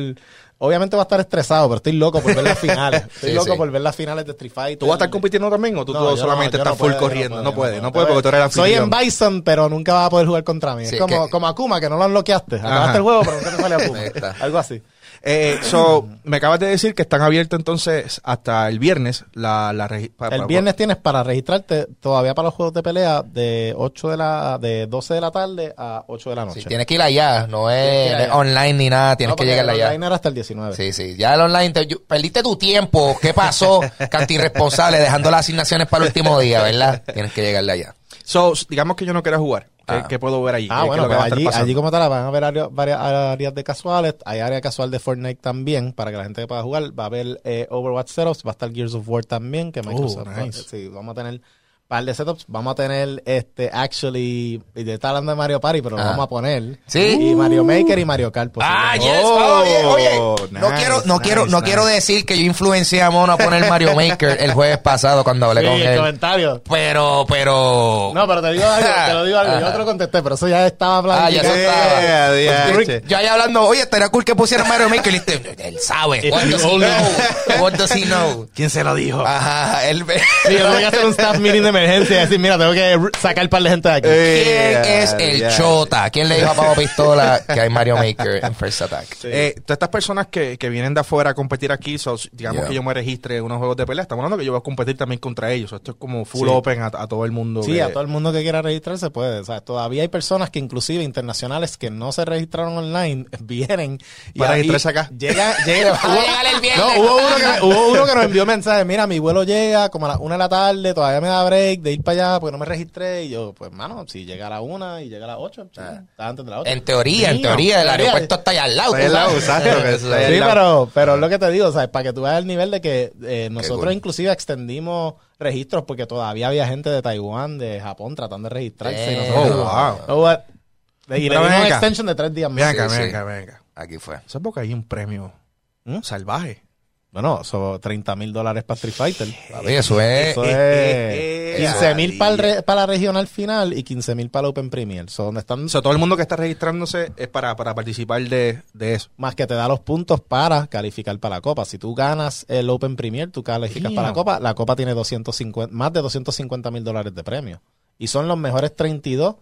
Obviamente va a estar estresado, pero estoy loco por ver las finales. Estoy Sí, loco sí. por ver las finales de Street Fighter. ¿Tú vas a estar compitiendo también o tú, No, tú solamente no, estás no full puedo, yo corriendo? No, puede, no puede porque tú eres el Soy en. Bison, pero nunca vas a poder jugar contra mí. Sí, es como, que- como Akuma, que no lo unloqueaste. Ajá. Acabaste el juego, pero nunca te sale Akuma. Algo así. Eh, so, me acabas de decir que están abiertos entonces hasta el viernes la, la El pa- viernes tienes para registrarte todavía para los juegos de pelea de 8 de la de 12 de la tarde a 8 de la noche. Sí, tienes que ir allá, no es, allá. online ni nada, tienes No, que llegar el allá. online era hasta el 19. Sí, sí, ya el online, te- yo- perdiste tu tiempo, ¿qué pasó? Canti irresponsable, dejando las asignaciones para el último día, ¿verdad? Tienes que llegarle allá. So, digamos que yo no quiera jugar. ¿Qué, Ah. qué puedo ver allí? Ah, ¿Qué- qué bueno, que pues allí, allí como tal van a haber varias áreas de casuales. Hay área casual de Fortnite también para que la gente pueda jugar. Va a haber eh, Overwatch setups, va a estar Gears of War también, que Microsoft. Oh, nice. Sí, vamos a tener par de setups. Vamos a tener, este, actually, y te está hablando de Mario Party, pero lo Ah. vamos a poner. Sí. Y Mario Maker y Mario Kart. Ah, yes, Oh, oye, oye. no nice, quiero, no nice, quiero, no nice. quiero decir que yo influencé a Mono a poner Mario Maker el jueves pasado cuando hablé Sí, con el él. comentario. Pero, pero. No, pero te digo algo, te lo digo algo. Yo te lo contesté, pero eso ya estaba hablando. Ah, ya eso estaba. Eh, Pues, diache. Yo ahí hablando, oye, estaría cool que pusiera Mario Maker. Y dice, él sabe. What does he know? What does he know? ¿Quién se lo dijo? Ajá, él ve. Sí, yo tengo que hacer un staff meeting de emergencia y decir, mira, tengo que sacar un par de gente de aquí. Eh, ¿Quién es el chota? ¿Quién le dijo a Pavo Pistola que hay Mario Maker en First Attack? Eh, todas estas personas que, que vienen de afuera a competir aquí, so, digamos Yeah. que yo me registre en unos juegos de pelea, estamos hablando que yo voy a competir también contra ellos. Esto es como full Sí. open a, a todo el mundo. Sí, que- a todo el mundo que quiera registrarse puede. O sea, todavía hay personas que inclusive internacionales que no se registraron online vienen y Para registrarse acá. Llega, llega, viernes. No, hubo uno, que, hubo uno que nos envió mensaje. Mira, mi vuelo llega como a las una de la tarde, todavía me da break. Break de ir para allá porque no me registré. Y yo, pues, mano, si llega a la una y llega a las ocho, sí, está antes de las ocho. En teoría, en teoría, el teoría. aeropuerto está allá al lado. Está exacto, que está al pero, pero es lo que te digo, ¿sabes? Para que tú veas el nivel de que eh, nosotros cool. inclusive extendimos registros porque todavía había gente de Taiwán, de Japón tratando de registrarse. y Eh, nosotros- oh, wow. Oh? Y le dimos una extension de tres días Ven más. acá, Sí, ven sí. acá, ven acá. Aquí fue. ¿Sabes porque hay un premio ¿Mm? salvaje? Bueno, son 30 mil dólares para Street Fighter. Papi, eso es. Eso eh, es eh, 15 mil para, el eh, re- para la regional final y 15 mil para la Open Premier. So, donde están O sea, todo el mundo que está registrándose es para, para participar de, de eso. más que te da los puntos para calificar para la Copa. Si tú ganas el Open Premier, tú calificas para la Copa. La Copa tiene 250, más de 250 mil dólares de premio. Y son los mejores 32.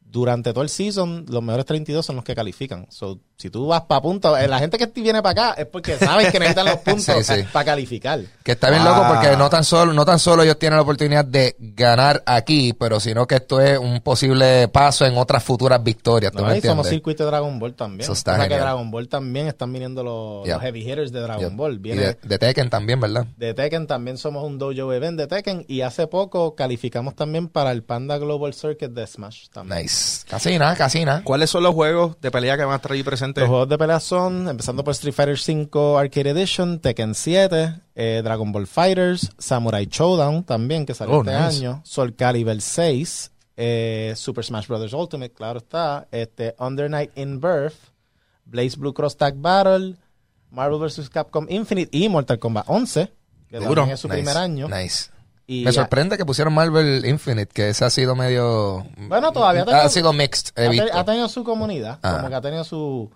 Durante todo el season, los mejores 32 son los que califican. So, si tú vas para puntos, eh, la gente que viene para acá es porque saben que necesitan los puntos Sí, sí. para calificar. Que está bien Ah. loco porque no tan solo no tan solo ellos tienen la oportunidad de ganar aquí, pero sino que esto es un posible paso en otras futuras victorias. ¿tú No, me y somos circuito de Dragon Ball también. Eso está o sea que. Dragon Ball también están viniendo los, heavy hitters de Dragon. Ball. Y Viene de, de Tekken también, ¿verdad? de Tekken también somos un dojo event de Tekken y hace poco calificamos también para el Panda Global Circuit de Smash también. Nice. Casi nada, casi nada. ¿Cuáles son los juegos de pelea que van a estar ahí presentes? Los juegos de pelea son, empezando por Street Fighter V Arcade Edition, Tekken 7, eh, Dragon Ball Fighters, Samurai Showdown también, que salió Oh, este nice. año, Soul Calibur 6, eh, Super Smash Bros. Ultimate, claro está, este, Under Night in Birth, Blaze Blue Cross Tag Battle, Marvel vs. Capcom Infinite y Mortal Kombat 11, que Duro. también es su Nice, primer año. Nice. Y Me sorprende que pusieron Marvel Infinite, que ese ha sido medio... Bueno, todavía Ha sido mixed, he ha, te- visto. ha tenido su comunidad, Ah. como que ha tenido su,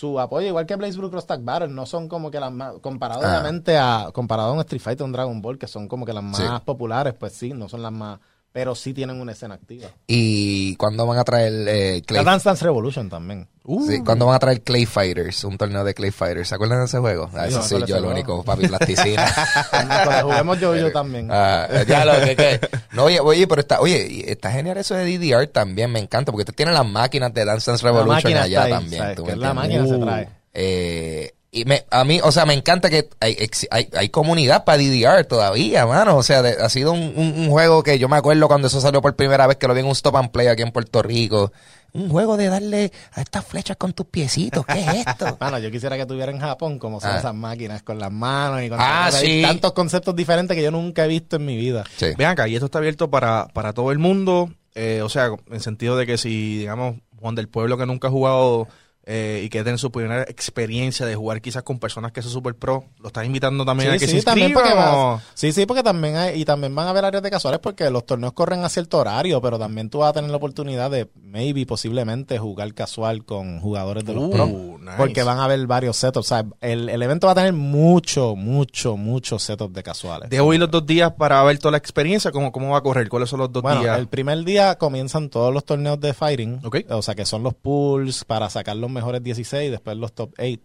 su apoyo, igual que Blaze Blue Cross Tag Battle, no son como que las más, comparado Ah. obviamente a, comparado a un Street Fighter, un Dragon Ball, que son como que las más Sí. populares, pues sí, no son las más, pero sí tienen una escena activa. ¿Y cuándo van a traer eh, Clay? La Dance Dance Revolution también. Uh, Sí, ¿Cuándo van a traer Clay Fighters? Un torneo de Clay Fighters. ¿Se acuerdan de ese juego? Ah, Sí, eso sí, acuerdo yo el juego. único, papi, plasticina. Cuando juguemos yo y yo también. Ah, ya lo que, que- No, oye, oye, pero está, oye, está genial eso de DDR también, me encanta, porque tú tienes las máquinas de Dance Dance Revolution allá ahí, también. ¿sabes? ¿tú Que me la máquina se Uh, trae. eh, y me, a mí, o sea, me encanta que hay, ex- hay, hay comunidad para DDR todavía, mano. O sea, de- ha sido un, un- un juego que yo me acuerdo cuando eso salió por primera vez que lo vi en un stop and play aquí en Puerto Rico. Un juego de darle a estas flechas con tus piecitos. ¿Qué es esto? Mano, yo quisiera que tuviera en Japón como son Ah. esas máquinas con las manos y con Ah, hay sí. tantos conceptos diferentes que yo nunca he visto en mi vida. Sí. Vean acá, y esto está abierto para, para todo el mundo. eh, o sea, en sentido de que si, digamos, Juan del Pueblo que nunca ha jugado eh, y que tiene su primera experiencia de jugar quizás con personas que son super pro, lo estás invitando también a que se también inscriban. va- sí, sí, porque también hay, y también van a haber áreas de casuales porque los torneos corren a cierto horario, pero también tú vas a tener la oportunidad de, maybe, posiblemente, jugar casual con jugadores de los Uh, pros. nice. Porque van a haber varios setups. O sea, el, el evento va a tener mucho, mucho, muchos setups de casuales. Debo ir los dos días para ver toda la experiencia, cómo, cómo va a correr, cuáles son los dos Bueno, días. el primer día comienzan todos los torneos de fighting. O sea, que son los pools para sacar los mejores 16 y después los top 8.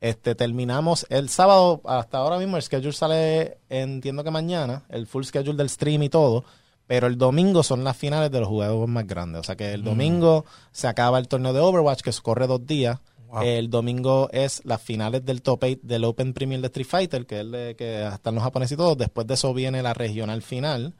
Este, terminamos el sábado, hasta ahora mismo el schedule sale, entiendo que mañana, el full schedule del stream y todo, pero el domingo son las finales de los jugadores más grandes. O sea que el Mm. domingo se acaba el torneo de Overwatch, que corre dos días. Wow. El domingo es las finales del top 8 del Open Premier de Street Fighter, que es el de, que están los japoneses y todo. Después de eso viene la regional final.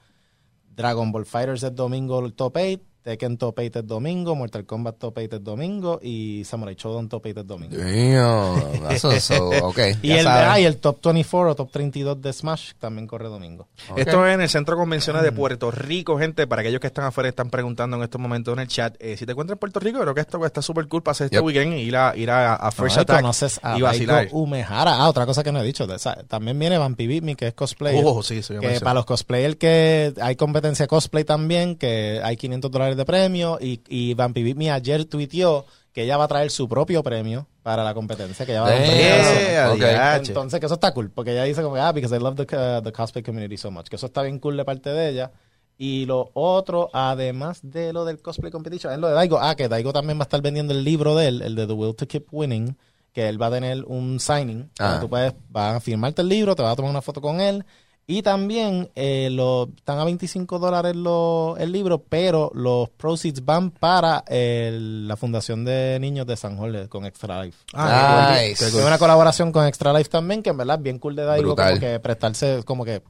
Dragon Ball Fighters es domingo el top 8, Tekken top 8 es domingo, Mortal Kombat top 8 es domingo y Samurai Shodown top 8 es domingo. Damn, eso, eso, ok. Y el, ah, y el top 24 o top 32 de Smash también corre domingo. Esto es en el Centro de Convenciones de Puerto Rico, gente. Para aquellos que están afuera y están preguntando en estos momentos en el chat, eh, si te encuentras en Puerto Rico, creo que esto está súper cool para hacer este Yep. weekend y ir a, ir a, a First No, y Attack conoces a y vacilar. Umehara. Ah, otra cosa que no he dicho. también viene Vampy Beat Me, que es cosplayer. Oh, sí, que para los cosplayers que hay competencia cosplay también, que hay 500 dólares de premio y, y Me ayer tuiteó que ella va a traer su propio premio para la competencia, que ella va a. Yeah, Ok. diache. Entonces, que eso está cool, porque ella dice como, ah, because I love the, uh, the cosplay community so much, que eso está bien cool de parte de ella. Y lo otro, además de lo del cosplay competition, es lo de Daigo. Ah, que Daigo también va a estar vendiendo el libro de él, el de The Will to Keep Winning, que él va a tener un signing. Ah. Tú puedes, va a firmarte el libro, te va a tomar una foto con él. Y también eh, lo, están a 25 dólares lo- el libro, pero los proceeds van para el- la Fundación de Niños de San Jorge con Extra Life. Ah, Nice. Es una colaboración con Extra Life también, que en verdad es bien cool de Daigo, como que prestarse, como que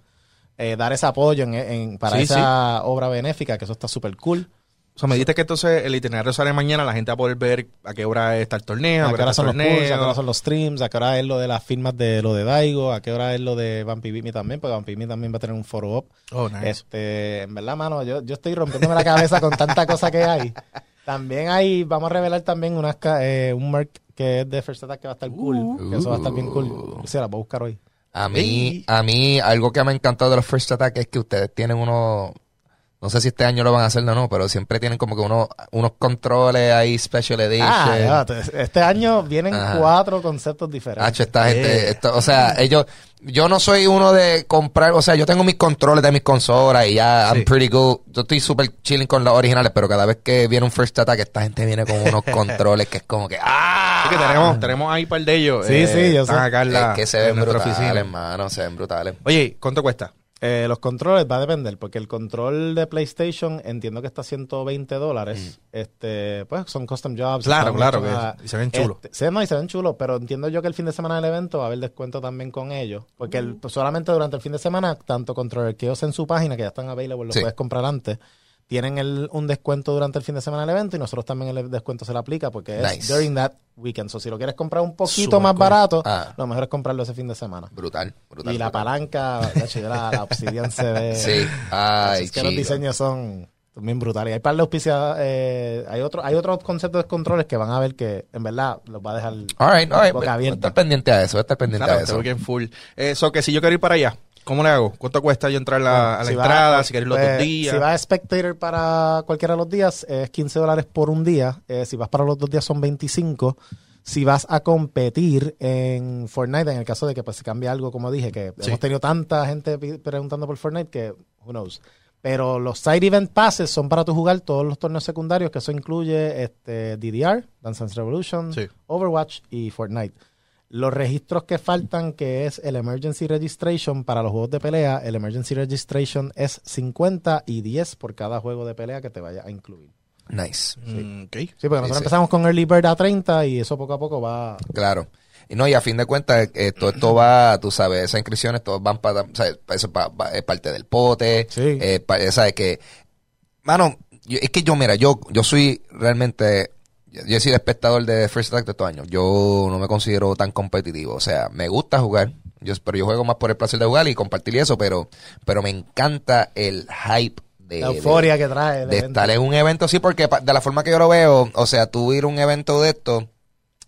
eh, dar ese apoyo en, en- para Sí, esa obra benéfica, que eso está súper cool. O sea, me dijiste que entonces el itinerario sale mañana, la gente va a poder ver a qué hora está el torneo, ¿A qué hora son los pools? ¿A qué hora son los streams? ¿A qué hora es lo de las firmas de lo de Daigo? ¿A qué hora es lo de Vampivimi también? Porque Vampivimi también va a tener un foro up. Oh, nice. Este, en verdad, mano, yo, yo estoy rompiéndome la cabeza con tanta cosa que hay. También hay, vamos a revelar también unas, eh, un merch que es de First Attack que va a estar cool. que eso va a estar bien cool. Sí, la voy a buscar hoy. A mí, a mí, algo que me ha encantado de los First Attack es que ustedes tienen unos, no sé si este año lo van a hacer o no, pero siempre tienen como que unos, unos controles ahí, Special Edition. Ah, ya, te- este año vienen Ajá. cuatro conceptos diferentes. Hacho, esta gente, Eh. esto- o sea, ellos, yo no soy uno de comprar, o sea, yo tengo mis controles de mis consolas y ya, Sí. I'm pretty good. Yo estoy súper chilling con los originales, pero cada vez que viene un First Attack, esta gente viene con unos controles que es como que, ¡ah! Así que tenemos, tenemos ahí un par de ellos. Sí, sí, yo están sé. acá en la, es que se en ven brutales, oficina. hermano, se ven brutales. Oye, ¿cuánto cuesta? Eh, los controles va a depender, porque el control de PlayStation entiendo que está a 120 dólares. Este, pues son custom jobs. Mm. Claro, claro, que- a- y se ven chulos. Este, sí, no, y se ven chulos, pero entiendo yo que el fin de semana del evento va a haber descuento también con ellos. Porque el- pues, solamente durante el fin de semana, tanto Controller Chaos en su página, que ya están available, lo Sí. puedes comprar antes, tienen el, un descuento durante el fin de semana del evento y nosotros también el descuento se le aplica porque es Nice. during that weekend. So, si lo quieres comprar un poquito más cool. barato, Ah. lo mejor es comprarlo ese fin de semana. Brutal, brutal. Y la brutal. palanca, la, la Obsidian se ve. Sí, ay, es que los diseños son bien brutales. Y hay par de auspiciados, eh, hay, otro, hay otros conceptos de controles que van a ver que en verdad los va a dejar All right, all right, boca voy a abierta. estar pendiente a eso, voy a estar pendiente Claro, a te eso. en full. Eso que si yo quiero ir para allá, ¿cómo le hago? ¿Cuánto cuesta yo entrar la- a la Si va- entrada? si quiero ir los pues, dos días. Si vas a Spectator para cualquiera de los días, es 15 dólares por un día. Eh, si vas para los dos días, son 25. Si vas a competir en Fortnite, en el caso de que pues, se cambie algo, como dije, que Sí. hemos tenido tanta gente preguntando por Fortnite que, who knows. Pero los side event passes son para tu jugar todos los torneos secundarios, que eso incluye este, DDR, Dance Dance Revolution, Sí. Overwatch y Fortnite. Los registros que faltan, que es el Emergency Registration para los juegos de pelea, el Emergency Registration es 50 y 10 por cada juego de pelea que te vaya a incluir. Nice, Mm, ok. Sí, porque nosotros sí. empezamos con Early Bird a 30 y eso poco a poco va... claro. Y no, y a fin de cuentas, eh, todo esto va, tú sabes, esas inscripciones, todas van para, o sea, eso pa- va- es parte del pote, Sí. eh, pa- sabes que, mano, yo- es que yo, mira, yo, yo soy realmente, yo, he sido espectador de First Attack de estos años, yo no me considero tan competitivo, o sea, me gusta jugar, yo, pero yo juego más por el placer de jugar y compartir eso, pero, pero me encanta el hype de, La de- euforia que trae. de estar en un evento así, porque de la forma que yo lo veo, o sea, tú ir a un evento de esto,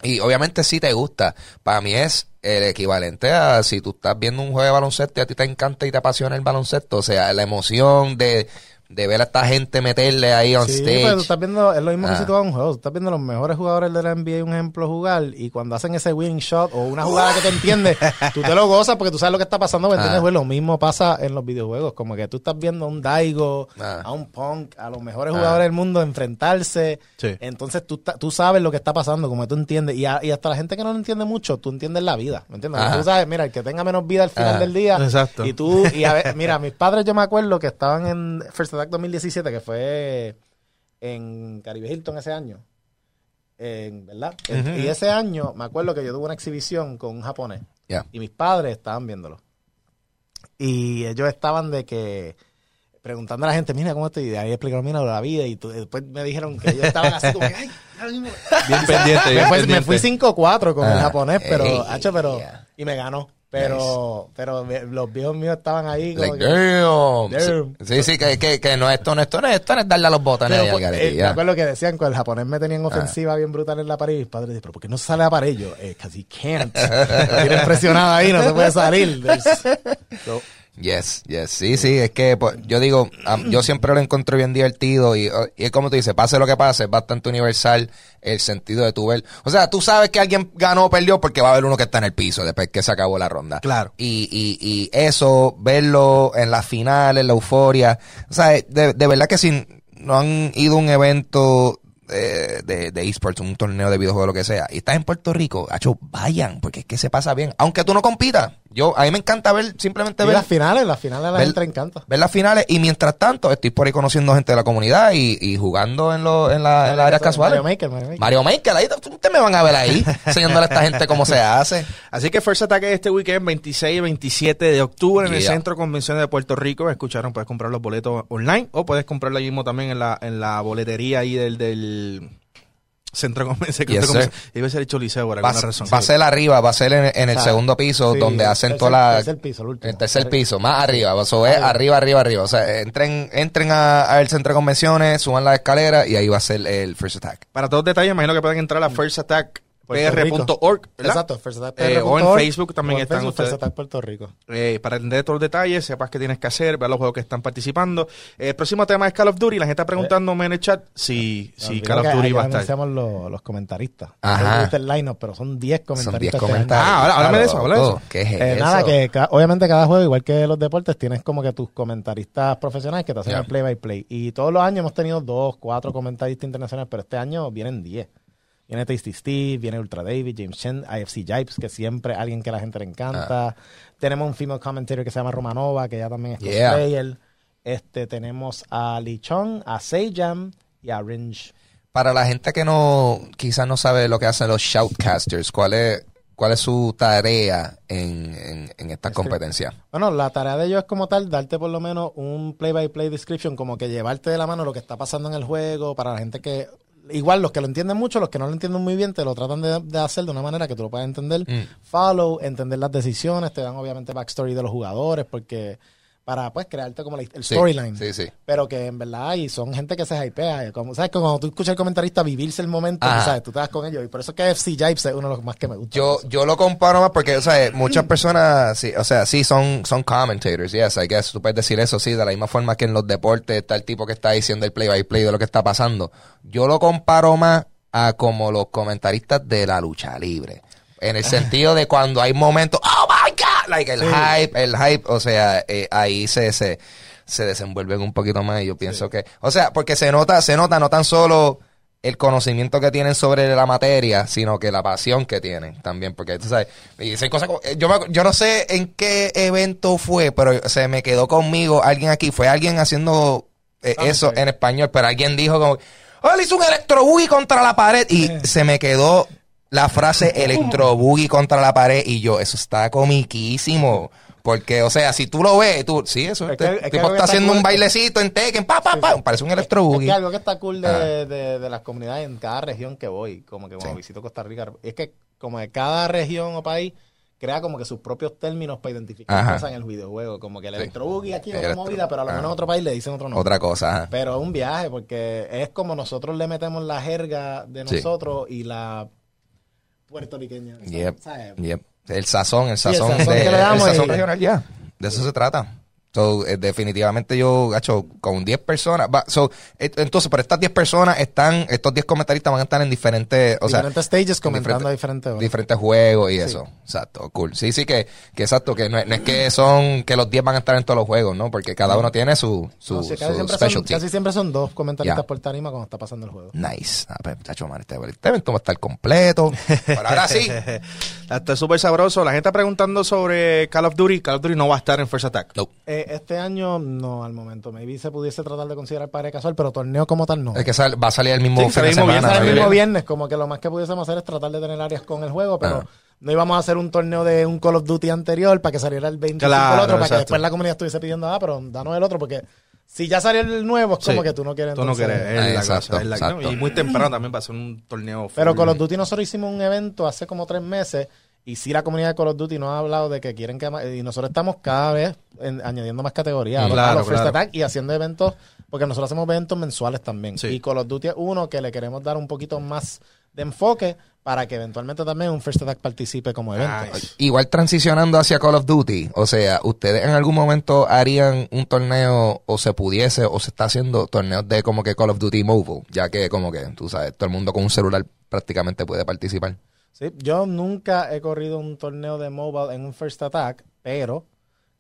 y obviamente si te gusta, para mí es el equivalente a si tú estás viendo un juego de baloncesto y a ti te encanta y te apasiona el baloncesto, o sea, la emoción de, de ver a esta gente meterle ahí on Sí, stage. pero tú estás viendo, es lo mismo que Ah. si tú vas a un juego, tú estás viendo los mejores jugadores de la NBA, un ejemplo, jugar, y cuando hacen ese winning shot o una jugada que te entiendes, tú te lo gozas porque tú sabes lo que está pasando, ¿me entiendes? Ah. Pues lo mismo pasa en los videojuegos, como que tú estás viendo a un Daigo, Ah. a un Punk, a los mejores Ah. jugadores del mundo enfrentarse, Sí. entonces tú, tú sabes lo que está pasando, como tú entiendes, y, a- y hasta la gente que no lo entiende mucho, tú entiendes la vida, ¿me entiendes? Tú sabes, mira, el que tenga menos vida al final Ah. del día, Exacto. y tú, y a ver, mira, mis padres yo me acuerdo que estaban en First Attack 2017, que fue en Caribe Hilton ese año. En, ¿Verdad? Y ese año me acuerdo que yo tuve una exhibición con un japonés. Y mis padres estaban viéndolo. Y ellos estaban de que preguntando a la gente, mira cómo estoy, y ahí explicaron, mira, la vida, y tú- después me dijeron que ellos estaban así como ay, ahora mismo". Bien pendiente, bien me, fue- me fui 5-4 con el Ah, japonés, pero, ey, hacho, pero, yeah. y me ganó. Pero, pero me- los viejos míos estaban ahí como Like, que- damn. Damn. Sí, sí, que, que, que no, esto no, esto no, esto no es darle a los botones Pero, pues, eh, me acuerdo que decían que el japonés me tenía en Ah. ofensiva bien brutal en la pared y mis padres decían, pero ¿por qué no sale a pared? Yo, eh, he can't. Tienen presionado ahí, no se puede salir. So, Yes, yes, sí, sí, es que pues, yo digo, am- yo siempre lo encontré bien divertido y, y es como tú dices, pase lo que pase, es bastante universal el sentido de tu ver. O sea, tú sabes que alguien ganó o perdió porque va a haber uno que está en el piso después que se acabó la ronda. Claro. Y, y, y eso, verlo en las finales, la euforia, o sea, de, de verdad que si no han ido a un evento de, de, de esports, un torneo de videojuegos, lo que sea, y estás en Puerto Rico, hacho, vayan, porque es que se pasa bien. Aunque tú no compitas, Yo, a mí me encanta ver, simplemente Y ver, las finales, las finales a la Ver- gente le encanta. ver las finales y mientras tanto estoy por ahí conociendo gente de la comunidad y, y jugando en, lo, en, la- en las áreas casuales. Mario Maker, Mario Maker. Mario Maker, ahí ustedes me van a ver ahí, enseñándole a esta gente cómo se hace. Así que First Attack es este weekend 26 y 27 de octubre en el. Centro de Convenciones de Puerto Rico. Escucharon, puedes comprar los boletos online o puedes comprarlo allí mismo también en la, en la boletería ahí del, del Centro de Convenciones. Yes. Iba a ser el Choliseo por Va, alguna razón. va a ser arriba, va a ser en, en el O sea, segundo piso Sí, donde hacen toda la... tercer piso, el último. el tercer piso, más arriba, eso es arriba, arriba, arriba. O sea, entren, entren a- al centro de convenciones, suban la escalera y ahí va a ser el First Attack. Para todos los detalles, imagino que pueden entrar a firstattackpr.org, ¿verdad? Exacto, First Attack Eh, o en PR.org, Facebook también están Facebook, ustedes. First Attack Puerto Rico. Eh, para entender todos los detalles, sepas qué tienes que hacer, ver los juegos que están participando. Eh, el próximo tema es Call of Duty. La gente está preguntándome en el chat si, si Olvidé Call of Duty va a estar. anunciamos los, los comentaristas. Ajá. No line pero son 10 Son 10 comentaristas. este año. comentarios. Ah, ahora- háblame de eso, háblame de eso. ¿Qué es Eh, eso? nada, que ca- obviamente cada juego, igual que los deportes, tienes como que tus comentaristas profesionales que te hacen el play by play. Y todos los años hemos tenido dos, cuatro comentaristas internacionales, pero este año vienen 10. Viene Tasty Steve, viene Ultra David, James Chen, IFC Jipes, que siempre alguien que a la gente le encanta. Tenemos un female commentator que se llama Romanova, que ya también es Yeah. cosplayer. Este, tenemos a Lee Chong, a Sejam y a Ringe. Para la gente que no, quizás no sabe lo que hacen los shoutcasters, ¿cuál es, cuál es su tarea en, en, en estas competencias? Bueno, la tarea de ellos es como tal darte por lo menos un play-by-play description, como que llevarte de la mano lo que está pasando en el juego para la gente que... Igual los que lo entienden mucho, los que no lo entienden muy bien, te lo tratan de, de hacer de una manera que tú lo puedas entender. Mm. Follow, entender las decisiones, te dan obviamente backstory de los jugadores, porque para pues crearte como la- el storyline. Sí, sí. Pero que en verdad hay, son gente que se hypea. Como, ¿Sabes? Cuando tú escuchas al comentarista vivirse el momento, tú sabes, tú te vas con ellos. Y por eso es que FC Jipes es uno de los más que me gusta. Yo, yo lo comparo más porque, o sea, muchas personas, sí, o sea, sí son, son commentators, yes, I guess, tú puedes decir eso, sí, de la misma forma que en los deportes está el tipo que está diciendo el play by play de lo que está pasando. Yo lo comparo más a como los comentaristas de la lucha libre. En el sentido de cuando hay momentos, god, like el hype, el hype, o sea, eh, ahí se, se, se desenvuelven un poquito más y yo pienso que, o sea, porque se nota, se nota no tan solo el conocimiento que tienen sobre la materia, sino que la pasión que tienen también, porque tú sabes, y dicen cosas como, eh, yo, me yo no sé en qué evento fue, pero se me quedó conmigo alguien aquí, fue alguien haciendo eh, eso en español, pero alguien dijo como, oh, él hizo un electro boogie contra la pared y se me quedó la frase electro boogie contra la pared y yo, eso está comiquísimo. Porque, o sea, si tú lo ves, tú, sí, eso, Es que- este es que tipo está está haciendo cool- un bailecito en Tekken, pa, pa, pa, parece un electro Es boogie. que algo que está cool de, Ah. de, de las comunidades en cada región que voy, como que cuando visito Costa Rica, es que como de cada región o país crea como que sus propios términos para identificar Ajá. cosas en el videojuego, como que el electro boogie aquí es movida, pero a lo menos en otro país le dicen otro nombre. Otra cosa, ajá. Pero es un viaje porque es como nosotros le metemos la jerga de nosotros y la puertorriqueña. Yep, ¿sabes? yep. El sazón, el el sazón, sazón de- el sazón y- regional ya. De eso se trata. So, eh, definitivamente yo, gacho, con 10 personas, va, so, eh, entonces, pero estas 10 personas están, estos 10 comentaristas van a estar en diferentes, o sea, diferentes stages en comentando diferentes- diferentes horas. diferentes juegos y eso. Exacto, cool. Sí, sí que, que exacto, que no, es- no es que son, que los 10 van a estar en todos los juegos, ¿no? Porque cada uno tiene su, su, No, sí, casi, su siempre son, specialty. casi siempre son dos comentaristas Ya. por tarima cuando está pasando el juego. Nice. Ah, pues, chacho, man, este, este evento va a estar completo. Pero ahora sí. Esto es súper sabroso. La gente está preguntando sobre Call of Duty. Call of Duty no va a estar en First Attack. No. Eh, este año no, al momento. Maybe se pudiese tratar de considerar padre casual, pero torneo como tal no. Es que sal- va a salir el mismo Sí, fin sale de el mismo semana. viernes, el mismo como que lo más que pudiésemos hacer es tratar de tener áreas con el juego, pero Ah. no íbamos a hacer un torneo de un Call of Duty anterior para que saliera el 25 Claro, el otro, para que después la comunidad estuviese pidiendo, ah, pero danos el otro, porque si ya salió el nuevo, es como Sí. que tú no quieres Tú no entonces- quieres. Es la exacto, cosa, es la- exacto. Y muy temprano también va a ser un torneo. Pero full. Call of Duty nosotros hicimos un evento hace como tres meses y sí la comunidad de Call of Duty nos ha hablado de que quieren que... Y nosotros estamos cada vez en- añadiendo más categorías a los- a Claro, los First claro. Attack y haciendo eventos, porque nosotros hacemos eventos mensuales también. Sí. Y Call of Duty es uno que le queremos dar un poquito más de enfoque para que eventualmente también un First Attack participe como evento. Nice. Igual transicionando hacia Call of Duty, o sea, ¿ustedes en algún momento harían un torneo o se pudiese o se está haciendo torneos de como que Call of Duty Mobile? Ya que como que, tú sabes, todo el mundo con un celular prácticamente puede participar. Sí, yo nunca he corrido un torneo de mobile en un First Attack, pero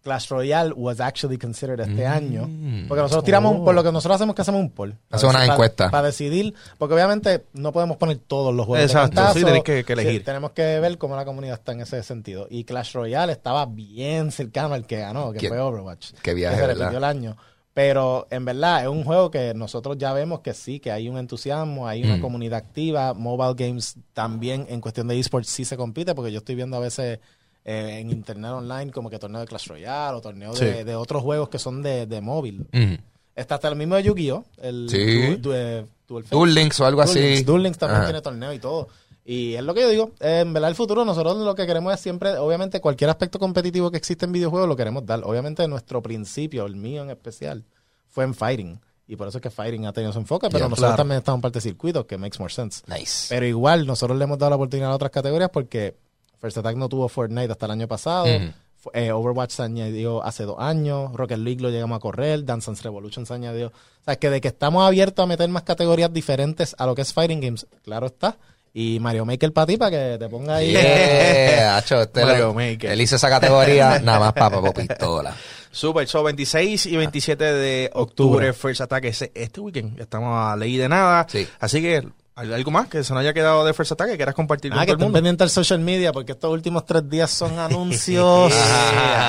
Clash Royale was actually considered este año. Porque nosotros tiramos, por lo que nosotros hacemos que hacemos un poll. Hace una Para- encuesta. Para decidir, porque obviamente no podemos poner todos los juegos. de Exacto, cantazo. sí, tenéis que- que Sí, elegir. tenemos que ver cómo la comunidad está en ese sentido. Y Clash Royale estaba bien cercano al que ganó, que Qué- fue Overwatch. qué viaje, Que se ¿verdad? repitió el año. Pero en verdad es un juego que nosotros ya vemos que sí, que hay un entusiasmo, hay una Mm. comunidad activa. Mobile Games también en cuestión de esports sí se compite, porque yo estoy viendo a veces eh, en internet online como que torneo de Clash Royale o torneo de, Sí. de otros juegos que son de, de móvil. Ujú. Está hasta el mismo de Yu-Gi-Oh! El Sí. Du- Du- eh, Duel. Duel Links o algo Duel así. Links. Duel Links también Ajá. tiene torneo y todo. Y es lo que yo digo, en verdad el futuro nosotros lo que queremos es siempre, obviamente cualquier aspecto competitivo que existe en videojuegos lo queremos dar. Obviamente nuestro principio, el mío en especial, fue en Fighting. Y por eso es que Fighting ha tenido su enfoque, pero nosotros claro. también estamos en parte de circuito, que makes more sense. Nice. Pero igual, nosotros le hemos dado la oportunidad a otras categorías porque First Attack no tuvo Fortnite hasta el año pasado. Eh, Overwatch se añadió hace dos años. Rocket League lo llegamos a correr. Dance Dance Revolution se añadió. O sea, que de que estamos abiertos a meter más categorías diferentes a lo que es Fighting Games, claro está. Y Mario Maker para ti, para que te ponga ahí. Yeah, hacho, este Mario lo- Maker. Él hizo esa categoría nada más para Papo Pistola. Super, so 26 y 27 de octubre, First Attack, ese, este weekend. Estamos a ley de nada. Sí. Así que, ¿hay algo más que se nos haya quedado de First Attack que quieras compartir Ah, con que todo el mundo? pendientes al social media porque estos últimos tres días son anuncios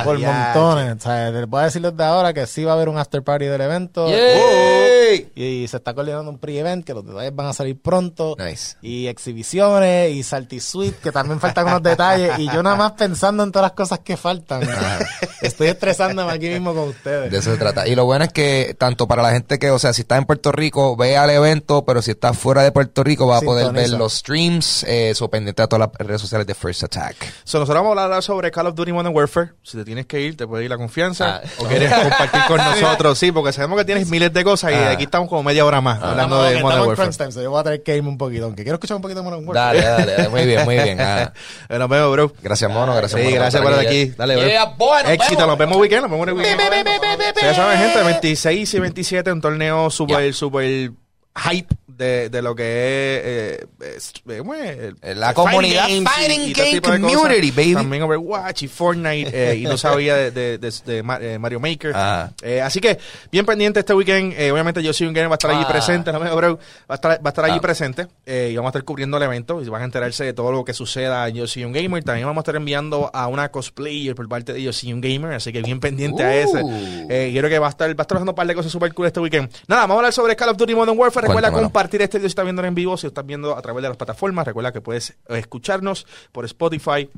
por montones. O sea, les voy a decir desde ahora que sí va a haber un after party del evento. Y se está coordinando un pre-event que los detalles van a salir pronto. Nice. Y exhibiciones y Salty Suite, que también faltan unos detalles. Y yo nada más pensando en todas las cosas que faltan. Estoy estresándome aquí mismo con ustedes. De eso se trata. Y lo bueno es que tanto para la gente que, o sea, si está en Puerto Rico, vea el evento, pero si está fuera de Puerto Rico, va a poder ver los streams, eh, so pendiente a todas las redes sociales de First Attack. So, nosotros vamos a hablar sobre Call of Duty Modern Warfare. Si te tienes que ir, te puedes ir la confianza. Ah. O quieres compartir con nosotros, sí, porque sabemos que tienes miles de cosas y Ah. aquí estamos como media hora más hablando Estamos- de Modern Warfare. crunch time, so yo voy a tener que irme un poquito. Aunque quiero escuchar un poquito de Modern Warfare. Dale, dale, dale. Muy bien, muy bien. Ah. Eh, Nos vemos, bro. Gracias, mono. Gracias, Sí, mono, gracias por estar aquí. Dale, bro. Yeah, boy, nos Éxito, vemos. nos vemos weekend, nos vemos en el weekend. Ya saben, gente, 26 y 27, un torneo super, super hype de, de lo que es, eh, eh. El- La el comunidad fighting y- game community, baby. También Overwatch y Fortnite, eh, y no sabía de, de, de- de Ma- eh, Mario Maker. Eh, así que, bien pendiente este weekend. Eh, obviamente, yo soy un gamer, va a estar allí Ah. presente, no me bro, va a estar, va a estar allí Ah. presente. eh, y vamos a estar cubriendo el evento y van a enterarse de todo lo que suceda en Yo soy un gamer. También vamos a estar enviando a una cosplayer por parte de Yo soy un gamer, así que bien pendiente a ese. Uh. Eh, quiero que va a estar, va a estar haciendo un par de cosas super cool este weekend. Nada, vamos a hablar sobre Call of Duty Modern Warfare. Recuerda compartir este si estás viendo en vivo, si estás viendo a través de las plataformas. Recuerda que puedes eh, escucharnos por Spotify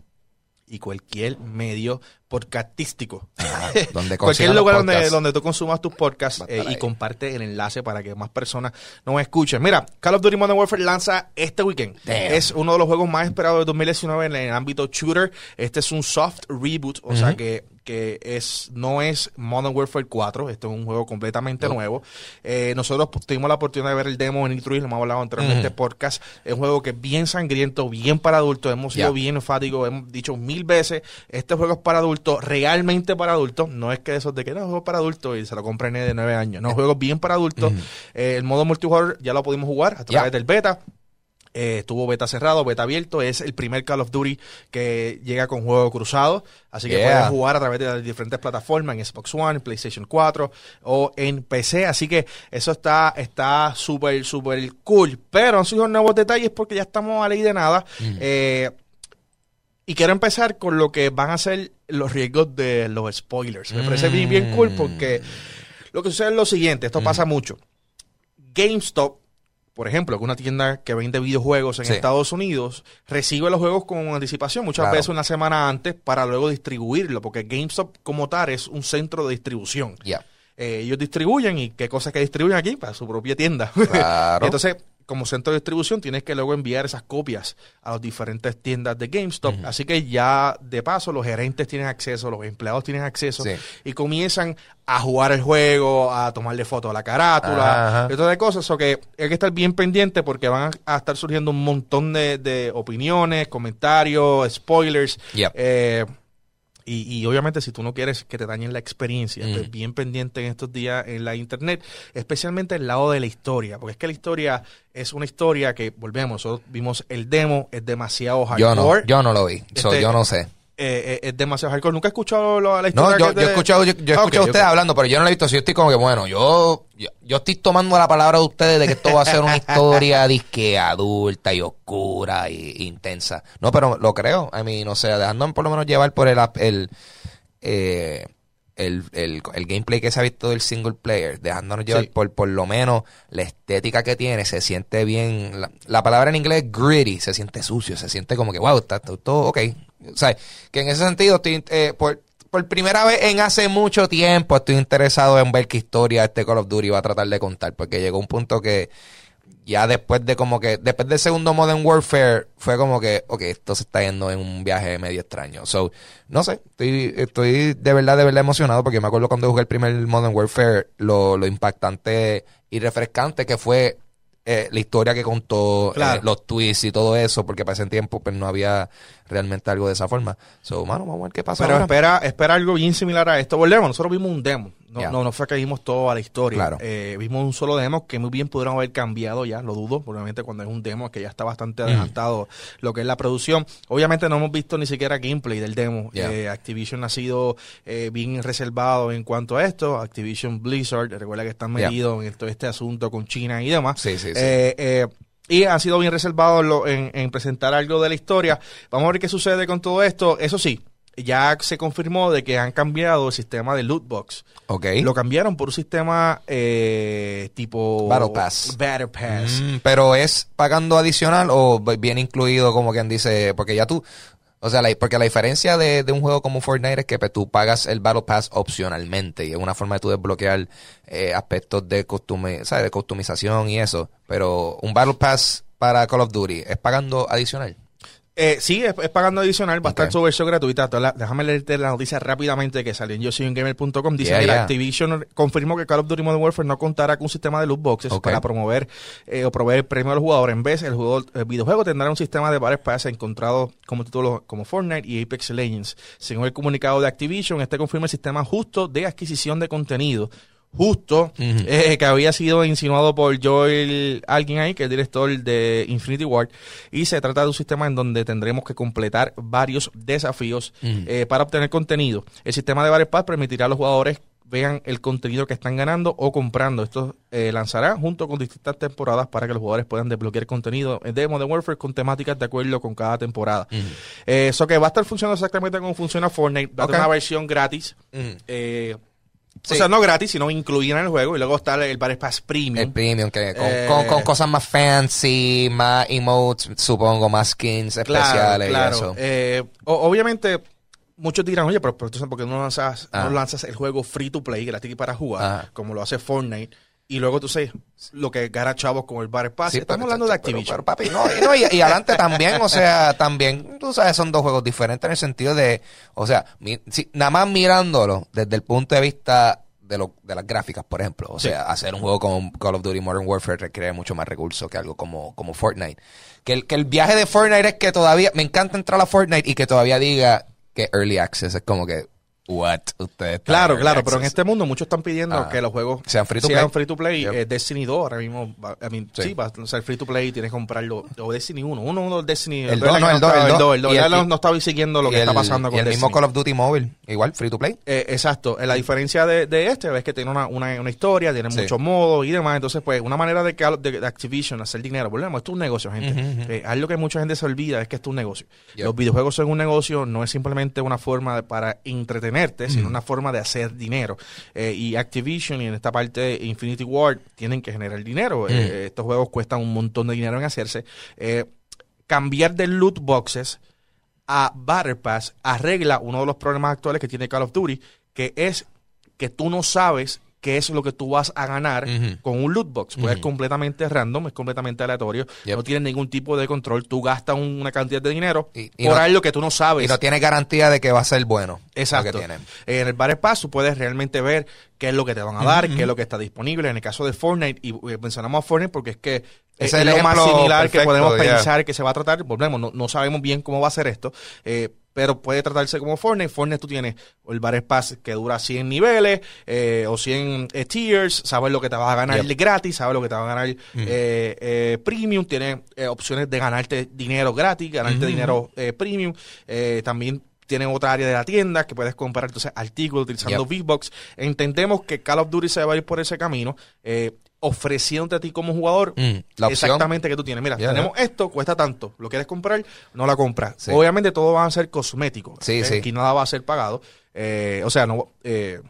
y cualquier medio podcastístico. Donde Cualquier lugar donde, donde tú consumas tus podcasts eh, y comparte el enlace para que más personas nos escuchen. Mira, Call of Duty Modern Warfare lanza este weekend. Damn. Es uno de los juegos más esperados de 2019 en el ámbito shooter. Este es un soft reboot, o sea que, que es no es Modern Warfare 4. Este es un juego completamente nuevo. Eh, nosotros pues, tuvimos la oportunidad de ver el demo en E3, lo hemos hablado anteriormente en este podcast. Es un juego que es bien sangriento, bien para adultos. Hemos sido bien enfáticos, hemos dicho mil veces, este juego es para adultos, realmente para adultos. No es que esos de que no, es un juego para adultos y se lo compren de 9 años. No, es un juego bien para adultos. Eh, el modo multijugador ya lo pudimos jugar a través del beta. Eh, estuvo beta cerrado, beta abierto. Es el primer Call of Duty que llega con juego cruzado. Así que Yeah. puedes jugar a través de las diferentes plataformas en Xbox One, en PlayStation 4 o en PC. Así que eso está está súper, súper cool. Pero han sido nuevos detalles porque ya estamos a ley de nada. Eh, y quiero empezar con lo que van a ser los riesgos de los spoilers. Me parece bien, bien cool porque lo que sucede es lo siguiente. Esto pasa mucho. GameStop, por ejemplo, que una tienda que vende videojuegos en Sí. Estados Unidos, recibe los juegos con anticipación, muchas Claro. veces una semana antes, para luego distribuirlo, porque GameStop como tal es un centro de distribución. Ya. Eh, ellos distribuyen y qué cosas que distribuyen aquí para su propia tienda. Claro. Entonces, como centro de distribución, tienes que luego enviar esas copias a las diferentes tiendas de GameStop. Así que ya de paso los gerentes tienen acceso, los empleados tienen acceso Sí. y comienzan a jugar el juego, a tomarle fotos a la carátula, y todas de cosas. O que hay que estar bien pendiente porque van a, a estar surgiendo un montón de, de opiniones, comentarios, spoilers. Yep. Eh, y, y obviamente si tú no quieres que te dañen la experiencia, Mm. pues bien pendiente en estos días en la internet, especialmente el lado de la historia, porque es que la historia es una historia que, volvemos, nosotros vimos el demo, es demasiado Yo no, hardcore. yo no lo vi. So, Este- yo no sé. Eh, es demasiado hardcore. Nunca he escuchado lo- la No, historia yo, que te- yo he escuchado, yo, yo he Ah, escuchado a ustedes hablando, pero yo no lo he visto. Si yo estoy como que, bueno, yo, yo, yo estoy tomando la palabra de ustedes de que esto va a ser una historia disque adulta y oscura y intensa. No, pero lo creo. A mí, no sé, dejándome por lo menos llevar por el, el, eh, el, el, el gameplay que se ha visto del single player, dejándonos llevar Sí. por, por lo menos la estética que tiene, se siente bien. La, la palabra en inglés es gritty, se siente sucio, se siente como que, wow, está, está todo ok. O sea, que en ese sentido estoy, eh, por, por primera vez en hace mucho tiempo estoy interesado en ver qué historia este Call of Duty va a tratar de contar, porque llegó un punto que ya después de como que, después del segundo Modern Warfare, fue como que, ok, esto se está yendo en un viaje medio extraño. So, no sé, estoy, estoy de verdad, de verdad emocionado, porque me acuerdo cuando jugué el primer Modern Warfare, lo, lo impactante y refrescante que fue eh, la historia que contó, Claro. eh, los tweets y todo eso, porque para ese tiempo pues no había realmente algo de esa forma. So, mano, vamos a ver qué pasa Pero ahora. espera, espera algo bien similar a esto. Volvemos, nosotros vimos un demo. No, no, no fue que vimos toda la historia. Claro. Eh, vimos un solo demo que muy bien pudieron haber cambiado ya, lo dudo, obviamente cuando es un demo que ya está bastante adelantado lo que es la producción. Obviamente no hemos visto ni siquiera gameplay del demo. Eh, Activision ha sido eh, bien reservado en cuanto a esto. Activision Blizzard, recuerda que están Ya. metidos en todo este asunto con China y demás. Sí, sí, sí. Y han sido bien reservados en, lo- en- en presentar algo de la historia. Vamos a ver qué sucede con todo esto. Eso sí, ya se confirmó de que han cambiado el sistema de loot box. ok. Lo cambiaron por un sistema eh, tipo Battle Pass. Battle Pass. Mm, pero es pagando adicional o b- viene incluido como quien dice, porque ya tú, o sea, la- porque la diferencia de, de un juego como Fortnite es que pues, tú pagas el Battle Pass opcionalmente y es una forma de tú desbloquear eh, aspectos de, costume, ¿sabes? de customización y eso, pero un Battle Pass para Call of Duty es pagando adicional. Eh, sí, es, es pagando adicional, va a estar su versión gratuita. La- déjame leerte la noticia rápidamente que salió en yosoyungamer.com. Dice Yeah, que yeah. Activision confirmó que Call of Duty Modern Warfare no contará con un sistema de loot boxes para promover eh, o proveer premios a los jugadores. En vez, el, juego, el videojuego tendrá un sistema de Battle Pass encontrado como títulos como Fortnite y Apex Legends. Según el comunicado de Activision, este confirma el sistema justo de adquisición de contenido. Justo, eh, que había sido insinuado por Joel, alguien ahí, que es el director de Infinity Ward, y se trata de un sistema en donde tendremos que completar varios desafíos eh, para obtener contenido. El sistema de Battle Pass permitirá a los jugadores vean el contenido que están ganando o comprando. Esto eh, lanzará junto con distintas temporadas para que los jugadores puedan desbloquear contenido de Modern Warfare con temáticas de acuerdo con cada temporada. Eh, Eso que va a estar funcionando exactamente como funciona Fortnite. Va a tener Ok. una versión gratis. Eh, Sí. O sea, no gratis, sino incluida en el juego. Y luego está el Battle Pass Premium. El premium, que con, Eh, con- con cosas más fancy, más emotes, supongo, más skins especiales y eso. Eh, o- obviamente, muchos dirán, oye, pero, pero entonces, ¿por qué no lanzas, Ah. no lanzas el juego free to play gratis para jugar, Ajá. como lo hace Fortnite? Y luego tú sabes lo que gana chavos con el Battle Pass. Sí, Estamos hablando de pero- Activision. pero, papi, no, y, no, y, y adelante también, o sea, también, tú sabes, son dos juegos diferentes en el sentido de, o sea, mi- si- nada más mirándolo desde el punto de vista de, lo, de las gráficas, por ejemplo. O Sí. sea, hacer un juego como Call of Duty Modern Warfare requiere mucho más recursos que algo como, como Fortnite. Que el, que el viaje de Fortnite es que todavía, me encanta entrar a Fortnite y que todavía diga que Early Access es como que, what, ustedes Claro, claro, pero en este mundo muchos están pidiendo Ah. que los juegos Sean free to sean play. free to play. Yep. Eh, Destiny 2 ahora mismo, I mean, Sí. sí. va a ser free to play, tienes que comprarlo. O Destiny 1, uno, uno, Destiny. El verdad dos, que no, el dos, estaba- el dos. dos, el dos. Y Ya el- no, estaba siguiendo lo que está pasando con Y el mismo. Call of Duty Mobile, igual, free to play. Eh, exacto. Eh, La diferencia de, de este es que tiene una, una, una historia, tiene Sí. muchos modos y demás. Entonces, pues, una manera de, que, de, de Activision hacer dinero. Volvemos, esto es un negocio, gente. Ujú. Eh, algo que mucha gente se olvida es que esto es un negocio. Yep. Los videojuegos son un negocio, no es simplemente una forma de- para entretenerte, sino una forma de hacer dinero. Eh, y Activision y en esta parte Infinity Ward tienen que generar dinero. Eh, estos juegos cuestan un montón de dinero en hacerse. Eh, cambiar de loot boxes a Battle Pass arregla uno de los problemas actuales que tiene Call of Duty, que es que tú no sabes qué es lo que tú vas a ganar con un loot box. Pues es Ujú. completamente random, es completamente aleatorio, Yep. no tienes ningún tipo de control, tú gastas un- una cantidad de dinero Y- y por no- algo que tú no sabes. Y no tiene garantía de que va a ser bueno. Exacto. Lo que. En el Pass tú puedes realmente ver qué es lo que te van a dar, qué es lo que está disponible. En el caso de Fortnite, y eh, mencionamos a Fortnite porque es que Ese es, es el lo más similar que podemos pensar que se va a tratar. Volvemos, no, no sabemos bien cómo va a ser esto, eh, pero puede tratarse como Fortnite. Fortnite tú tienes el Battle Pass que dura 100 niveles eh, o 100 eh, tiers, sabes lo que te vas a ganar Yep. gratis, sabes lo que te va a ganar eh, eh, premium, tienes opciones de ganarte dinero gratis, ganarte dinero premium, también tienen otra área de la tienda que puedes comprar entonces artículos utilizando Yep. V-Bucks. Entendemos que Call of Duty se va a ir por ese camino, eh, ofreciéndote a ti como jugador Mm, la exactamente que tú tienes. Mira, Yeah, tenemos esto, cuesta tanto. ¿Lo quieres comprar? No la compras. Sí. Obviamente todo va a ser cosmético. Sí, sí. Aquí nada va a ser pagado. Eh, o sea, no... eh,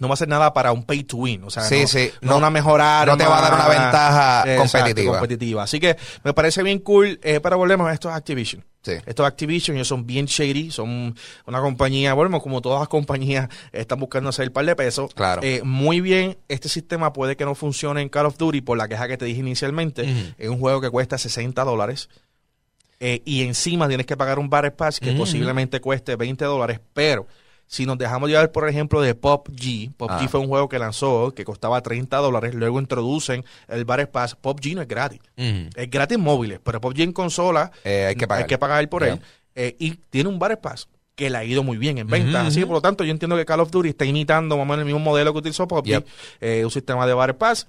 no va a ser nada para un pay to win, o sea, Sí, no, sí. no, No- una mejora no te va a dar una ventaja competitiva. competitiva. Así que me parece bien cool, eh, pero volvemos a esto es Activision. Sí. Esto es Activision, ellos son bien shady, son una compañía, bueno, como todas las compañías están buscando hacer el par de pesos. Claro. Eh, muy bien, este sistema puede que no funcione en Call of Duty por la queja que te dije inicialmente. Es un juego que cuesta 60 dólares. eh, y encima tienes que pagar un Battle Pass que posiblemente cueste 20 dólares. Pero si nos dejamos llevar, por ejemplo, de PUBG, PUBG Ah. fue un juego que lanzó que costaba 30 dólares. Luego introducen el Battle Pass. PUBG no es gratis. Es gratis en móviles, pero PUBG en consola Eh, hay que pagar. hay que pagar por él. Eh, y tiene un Battle Pass que le ha ido muy bien en venta. Así que, por lo tanto, yo entiendo que Call of Duty está imitando más o menos el mismo modelo que utilizó PUBG, Yep. eh, un sistema de Battle Pass.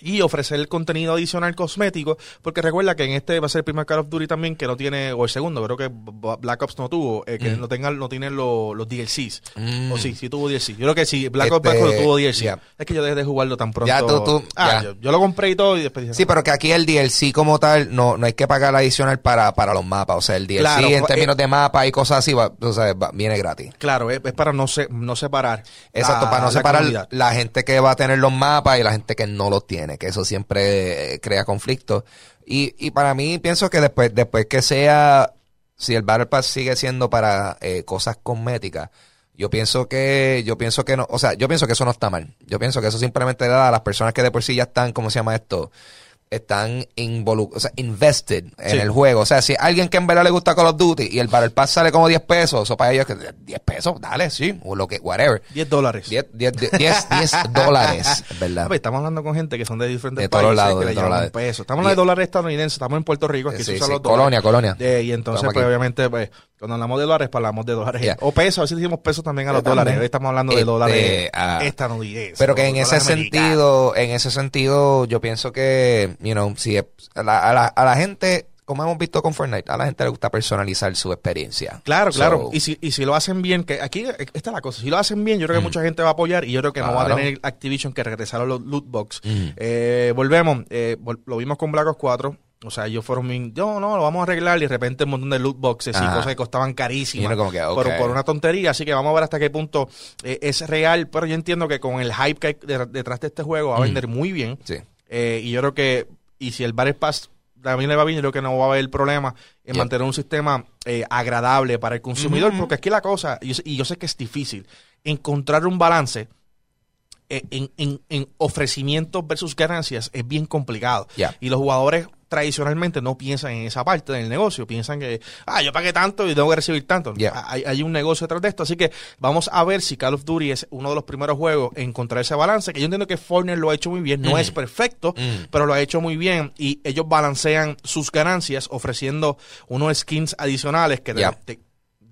Y ofrecer el contenido adicional cosmético, porque recuerda que en este va a ser el primer Call of Duty también que no tiene, o el segundo, creo que Black Ops no tuvo, eh, que Mm. no tengan, no tienen los, los DLCs. Mm. O sí, sí tuvo DLC. Yo creo que sí, Black Ops Este, Black Ops tuvo DLC. Es que yo dejé de jugarlo tan pronto. Ya, tú- tú- ah, ya. Yo, yo lo compré y todo y después dije, Sí, pero que aquí el DLC como tal no, no hay que pagar adicional para, para los mapas. O sea, el DLC Claro, en eh, términos de mapa y cosas así va, o sea, va- viene gratis. Claro, es, es para no, se, no separar. Exacto, la- para no la separar comunidad. la gente que va a tener los mapas y la gente que no los tiene, que eso siempre eh, crea conflictos. Y, y para mí pienso que después, después que sea, si el Battle Pass sigue siendo para eh, cosas cosméticas, yo pienso que, yo pienso que no, o sea, yo pienso que eso no está mal. Yo pienso que eso simplemente da a las personas que de por sí ya están, ¿cómo se llama esto? Están involucrados, o sea, invested en Sí. el juego. O sea, si alguien que en verdad le gusta Call of Duty y el Battle Pass sale como 10 pesos, eso para ellos que 10 pesos, dale, sí, o lo que, whatever. 10 dólares. 10, 10, 10, 10 dólares, ¿verdad? Ver, estamos hablando con gente que son de diferentes De todos países lados, que de le todos lados. Estamos hablando de dólares estadounidenses, estamos en Puerto Rico, aquí Sí, se usan sí, los dólares. colonia, colonia. Eh, y entonces, pues, obviamente, pues, cuando hablamos de dólares, pues hablamos de dólares. Yeah. O pesos, a veces decimos pesos también a los también. dólares. Hoy estamos hablando de Este, dólares ah, estadounidenses. Pero que en ese americanos. sentido, en ese sentido, yo pienso que, you know, si a la, a la, a la gente, como hemos visto con Fortnite, a la gente le gusta personalizar su experiencia. Claro, So, claro. Y si, y si lo hacen bien, que aquí eh, esta es la cosa. Si lo hacen bien, yo creo que Mm. mucha gente va a apoyar y yo creo que no va a tener Activision que regresar a los loot box. Mm. Eh, volvemos. eh, vol- lo vimos con Black Ops 4. O sea, ellos fueron bien, yo no, lo vamos a arreglar y de repente un montón de loot boxes y cosas que costaban carísimas uno como que, por, por una tontería. Así que vamos a ver hasta qué punto eh, es real. Pero yo entiendo que con el hype que hay de- detrás de este juego va a Mm. vender muy bien. Sí. Eh, y yo creo que, y si el Battle Pass también le va bien, yo creo que no va a haber problema en mantener un sistema eh, agradable para el consumidor, porque aquí la cosa, y yo, sé- y yo sé que es difícil, encontrar un balance eh, en, en- en ofrecimientos versus ganancias es bien complicado. Y los jugadores tradicionalmente no piensan en esa parte del negocio, piensan que, ah, yo pagué tanto y tengo que recibir tanto. Ya. Hay, hay un negocio detrás de esto, así que vamos a ver si Call of Duty es uno de los primeros juegos en encontrar ese balance, que yo entiendo que Fortnite lo ha hecho muy bien, no Mm. es perfecto, Mm. pero lo ha hecho muy bien y ellos balancean sus ganancias ofreciendo unos skins adicionales que te-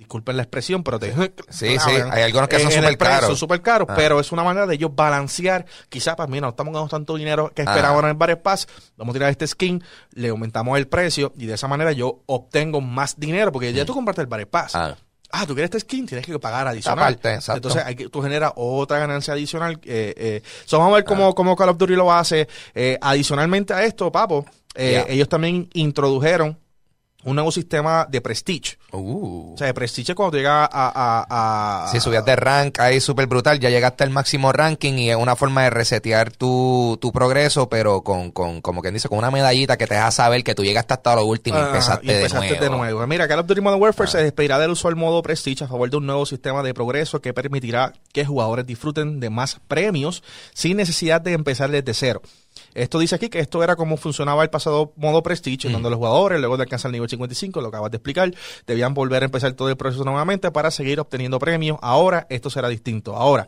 disculpen la expresión, pero te Sí, sí, hay algunos que son súper caros. Son súper caros, Ah. pero es una manera de ellos balancear. Quizás, pues mira, no estamos ganando tanto dinero que Ah. esperábamos en el Battle Pass. Vamos a tirar este skin, le aumentamos el precio y de esa manera yo obtengo más dinero porque ya tú compraste el Battle Pass. Ah. Ah, tú quieres este skin, tienes que pagar adicional. Aparte. Entonces hay que, tú generas otra ganancia adicional. Eh, eh. So, vamos a ver cómo, cómo Call of Duty lo hace. Eh, adicionalmente a esto, papo, eh, Yeah. ellos también introdujeron un nuevo sistema de prestige. Uh. O sea, de prestige es cuando llega a... a, a Si subías de rank ahí súper brutal, ya llegaste al máximo ranking y es una forma de resetear tu, tu progreso, pero con, con, como quien dice, con una medallita que te deja saber que tú llegaste hasta lo último y Ah, empezaste, y empezaste de nuevo. Mira, Call of Duty Modern Warfare Ah. se despedirá del usual modo Prestige a favor de un nuevo sistema de progreso que permitirá que jugadores disfruten de más premios sin necesidad de empezar desde cero. Esto dice aquí que esto era como funcionaba el pasado modo Prestige, en donde los jugadores, luego de alcanzar el nivel 55, lo acabas de explicar, debían volver a empezar todo el proceso nuevamente para seguir obteniendo premios. Ahora esto será distinto. Ahora,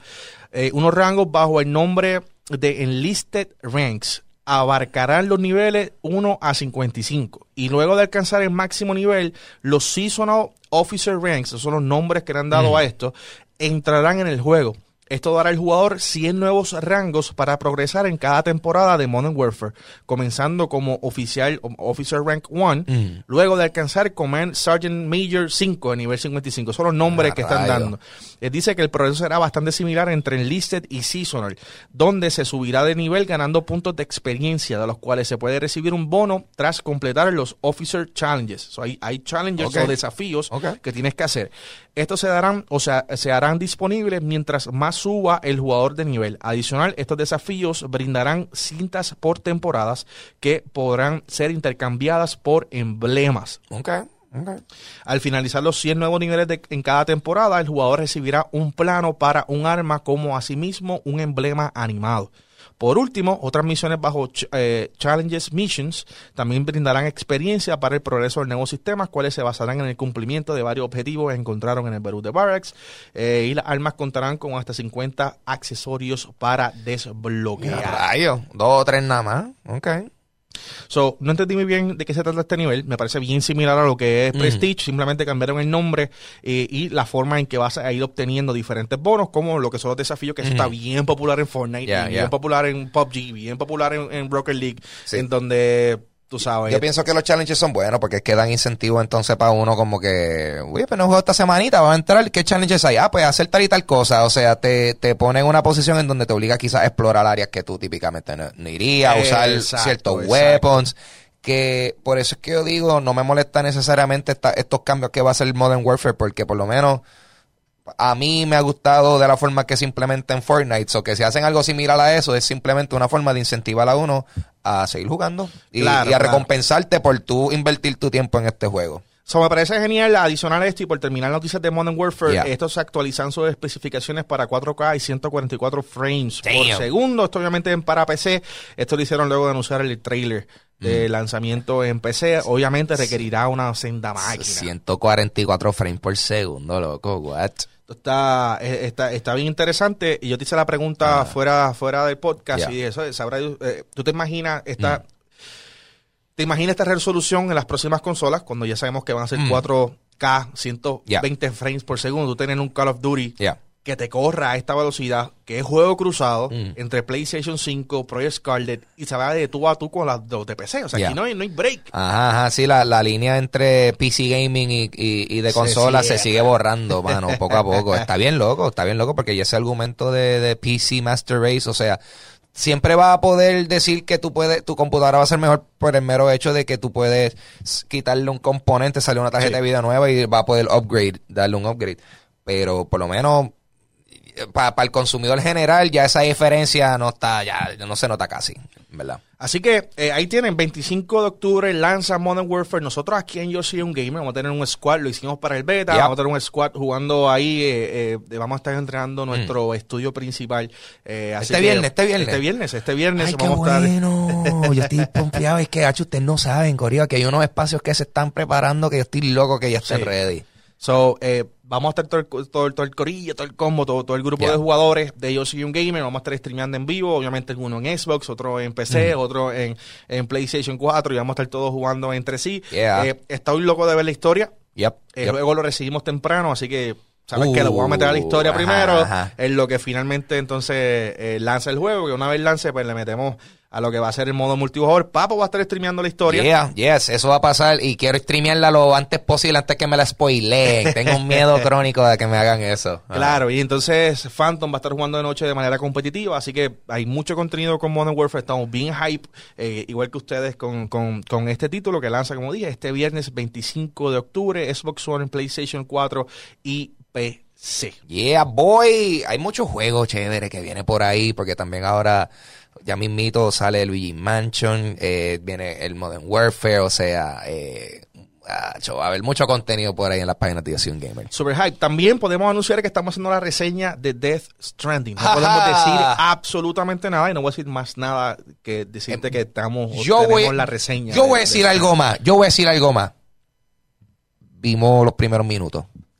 eh, unos rangos bajo el nombre de Enlisted Ranks abarcarán los niveles 1 a 55. Y luego de alcanzar el máximo nivel, los Seasonal Officer Ranks, esos son los nombres que le han dado Mm. a esto, entrarán en el juego. Esto dará al jugador 100 nuevos rangos para progresar en cada temporada de Modern Warfare, comenzando como oficial o Officer Rank 1, luego de alcanzar Command Sergeant Major 5 de nivel 55. Son los nombres Ah, que están rayo. dando. Eh, dice que el progreso será bastante similar entre Enlisted y Seasonal, donde se subirá de nivel ganando puntos de experiencia, de los cuales se puede recibir un bono tras completar los Officer Challenges. So, hay, hay challenges Ok. o desafíos que tienes que hacer. Estos se darán, o sea, se harán disponibles mientras más suba el jugador de nivel. Adicional, estos desafíos brindarán cintas por temporadas que podrán ser intercambiadas por emblemas. Ok, ok. Al finalizar los 100 nuevos niveles de- en cada temporada, el jugador recibirá un plano para un arma como asimismo un emblema animado. Por último, otras misiones bajo eh, Challenges Missions también brindarán experiencia para el progreso del nuevo sistema, cuales se basarán en el cumplimiento de varios objetivos que encontraron en el Perú de Barracks. eh, y las armas contarán con hasta 50 accesorios para desbloquear. Dos o tres nada más. Ok. So, no entendí muy bien de qué se trata este nivel. Me parece bien similar a lo que es Prestige. Simplemente cambiaron el nombre eh, y la forma en que vas a ir obteniendo diferentes bonos, como lo que son los desafíos, que eso está bien popular en Fortnite, Yeah, bien yeah. popular en PUBG, bien popular en, en Rocket League, Sí. en donde, tú sabes, Yo pienso que los challenges son buenos porque es que dan incentivo entonces para uno como que, oye, pero no juego esta semanita, va a entrar, ¿qué challenges hay? Ah, pues hacer tal y tal cosa. O sea, te, te pone en una posición en donde te obliga quizás a explorar áreas que tú típicamente no, no irías, usar Exacto, ciertos exacto. weapons. Que por eso es que yo digo, no me molesta necesariamente esta- estos cambios que va a hacer Modern Warfare porque por lo menos a mí me ha gustado de la forma que se implementa en Fortnite. O que si hacen algo similar a eso, es simplemente una forma de incentivar a uno a seguir jugando y, Claro, y a claro. recompensarte por tú invertir tu tiempo en este juego. So, me parece genial adicional a esto y por terminar noticias de Modern Warfare, Yeah. estos se actualizan sus especificaciones para 4K y 144 frames por segundo. Esto obviamente en para PC. Esto lo hicieron luego de anunciar el trailer Mm. de lanzamiento en PC. Obviamente requerirá una senda máquina. 144 frames por segundo, loco, what? Está, eh, está, está bien interesante. Y yo te hice la pregunta fuera, fuera del podcast Yeah. y eso, sabrá, eh, tú te imaginas esta, te imaginas esta resolución en las próximas consolas cuando ya sabemos que van a ser 4K, 120 frames por segundo. Tú tienes un Call of Duty. Que te corra a esta velocidad, que es juego cruzado Mm. entre PlayStation 5, Project Scarlet y se va de tú a tú con las dos de PC. O sea, Yeah. aquí no hay, no hay break. Ajá, ajá, sí, la, la línea entre PC gaming y, y, y de consola se sigue borrando, mano, poco a poco. Está bien loco, está bien loco, porque ya ese argumento de, de PC Master Race, o sea, siempre va a poder decir que tú puedes, tu computadora va a ser mejor por el mero hecho de que tú puedes quitarle un componente, sale una tarjeta Sí. de video nueva y va a poder upgrade, darle un upgrade. Pero por lo menos para el consumidor general ya esa diferencia no está, ya no se nota casi, ¿verdad? Así que eh, ahí tienen, 25 de octubre lanza Modern Warfare. Nosotros aquí en Yo Soy un Gamer vamos a tener un squad, lo hicimos para el beta, Yeah. vamos a tener un squad jugando ahí, eh, eh, vamos a estar entrenando nuestro estudio principal. eh, así Este que- viernes, este viernes. Este viernes, este viernes Ay, qué vamos a estar... bueno. Yo estoy pompeado. Es que, hacho, ustedes no saben, Corio, que hay unos espacios que se están preparando que yo estoy loco que ya estén Sí. ready. So, eh, vamos a estar todo el, todo, el- todo el corillo, todo el combo, todo, todo el grupo Yeah. de jugadores de Yo Soy un Gamer. Vamos a estar streameando en vivo, obviamente uno en Xbox, otro en PC, otro en, en PlayStation 4 y vamos a estar todos jugando entre sí. Yeah. Eh, estoy loco de ver la historia. Yep, Eh, yep. Luego lo recibimos temprano, así que sabes Uh, que lo voy a meter a la historia ajá, primero, ajá. en lo que finalmente entonces eh, lanza el juego, que una vez lance, pues le metemos a lo que va a ser el modo multijugador. Papo va a estar streameando la historia. Yeah, yes, eso va a pasar y quiero streamearla lo antes posible antes que me la spoileen. Tengo un miedo crónico de que me hagan eso. Ah. Claro, y entonces Phantom va a estar jugando de noche de manera competitiva, así que hay mucho contenido con Modern Warfare, estamos bien hype, eh, igual que ustedes con, con, con este título que lanza, como dije, este viernes 25 de octubre, Xbox One, PlayStation 4 y PC. Yeah, boy. Hay muchos juegos chéveres que viene por ahí, porque también ahora ya mismito sale Luigi Mansion, eh, viene el Modern Warfare, o sea, eh, acho, va a haber mucho contenido por ahí en las páginas de un Gamer. Super hype. También podemos anunciar que estamos haciendo la reseña de Death Stranding. No Ajá. podemos decir absolutamente nada y no voy a decir más nada que decirte que estamos Yo voy, la reseña. yo de- voy a de- decir algo más, yo voy a decir algo más. Vimos los primeros minutos.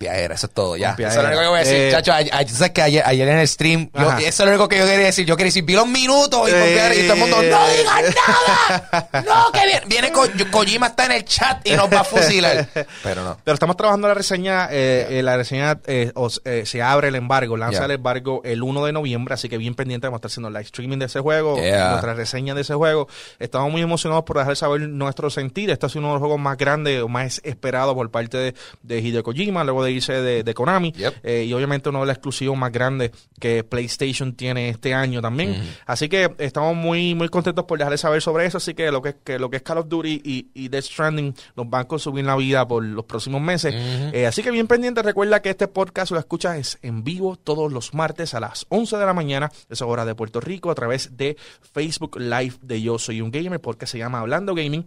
Pompeadera, eso es todo, ya. Eso es lo único que voy a decir, Eh, chacho. Sabes que ayer, ayer en el stream, yo- eso es lo único que yo quería decir. Yo quería decir, vi los minutos y, pompeadera, y todo el mundo, Eh. no digas nada. No, que viene, viene Ko- Kojima está en el chat y nos va a fusilar. Pero no. Pero estamos trabajando la reseña. eh, eh, la reseña eh, os- eh, se abre el embargo, lanza Yeah. el embargo el 1 de noviembre. Así que bien pendiente, vamos a estar haciendo live streaming de ese juego, Yeah. nuestra reseña de ese juego. Estamos muy emocionados por dejar saber nuestro sentir. Este ha sido uno de los juegos más grandes o más esperados por parte de, de Hideo Kojima, luego de irse de, de Konami. Yep. Eh, y obviamente uno de los exclusivos más grandes que PlayStation tiene este año también. Así que estamos muy muy contentos por dejarles saber sobre eso. Así que lo que, que lo que es Call of Duty y, y Death Stranding nos van a consumir la vida por los próximos meses. Eh, así que bien pendiente, recuerda que este podcast lo escuchas es en vivo todos los martes a las 11 de la mañana, esa hora de Puerto Rico, a través de Facebook Live de Yo Soy un Gamer, porque se llama Hablando Gaming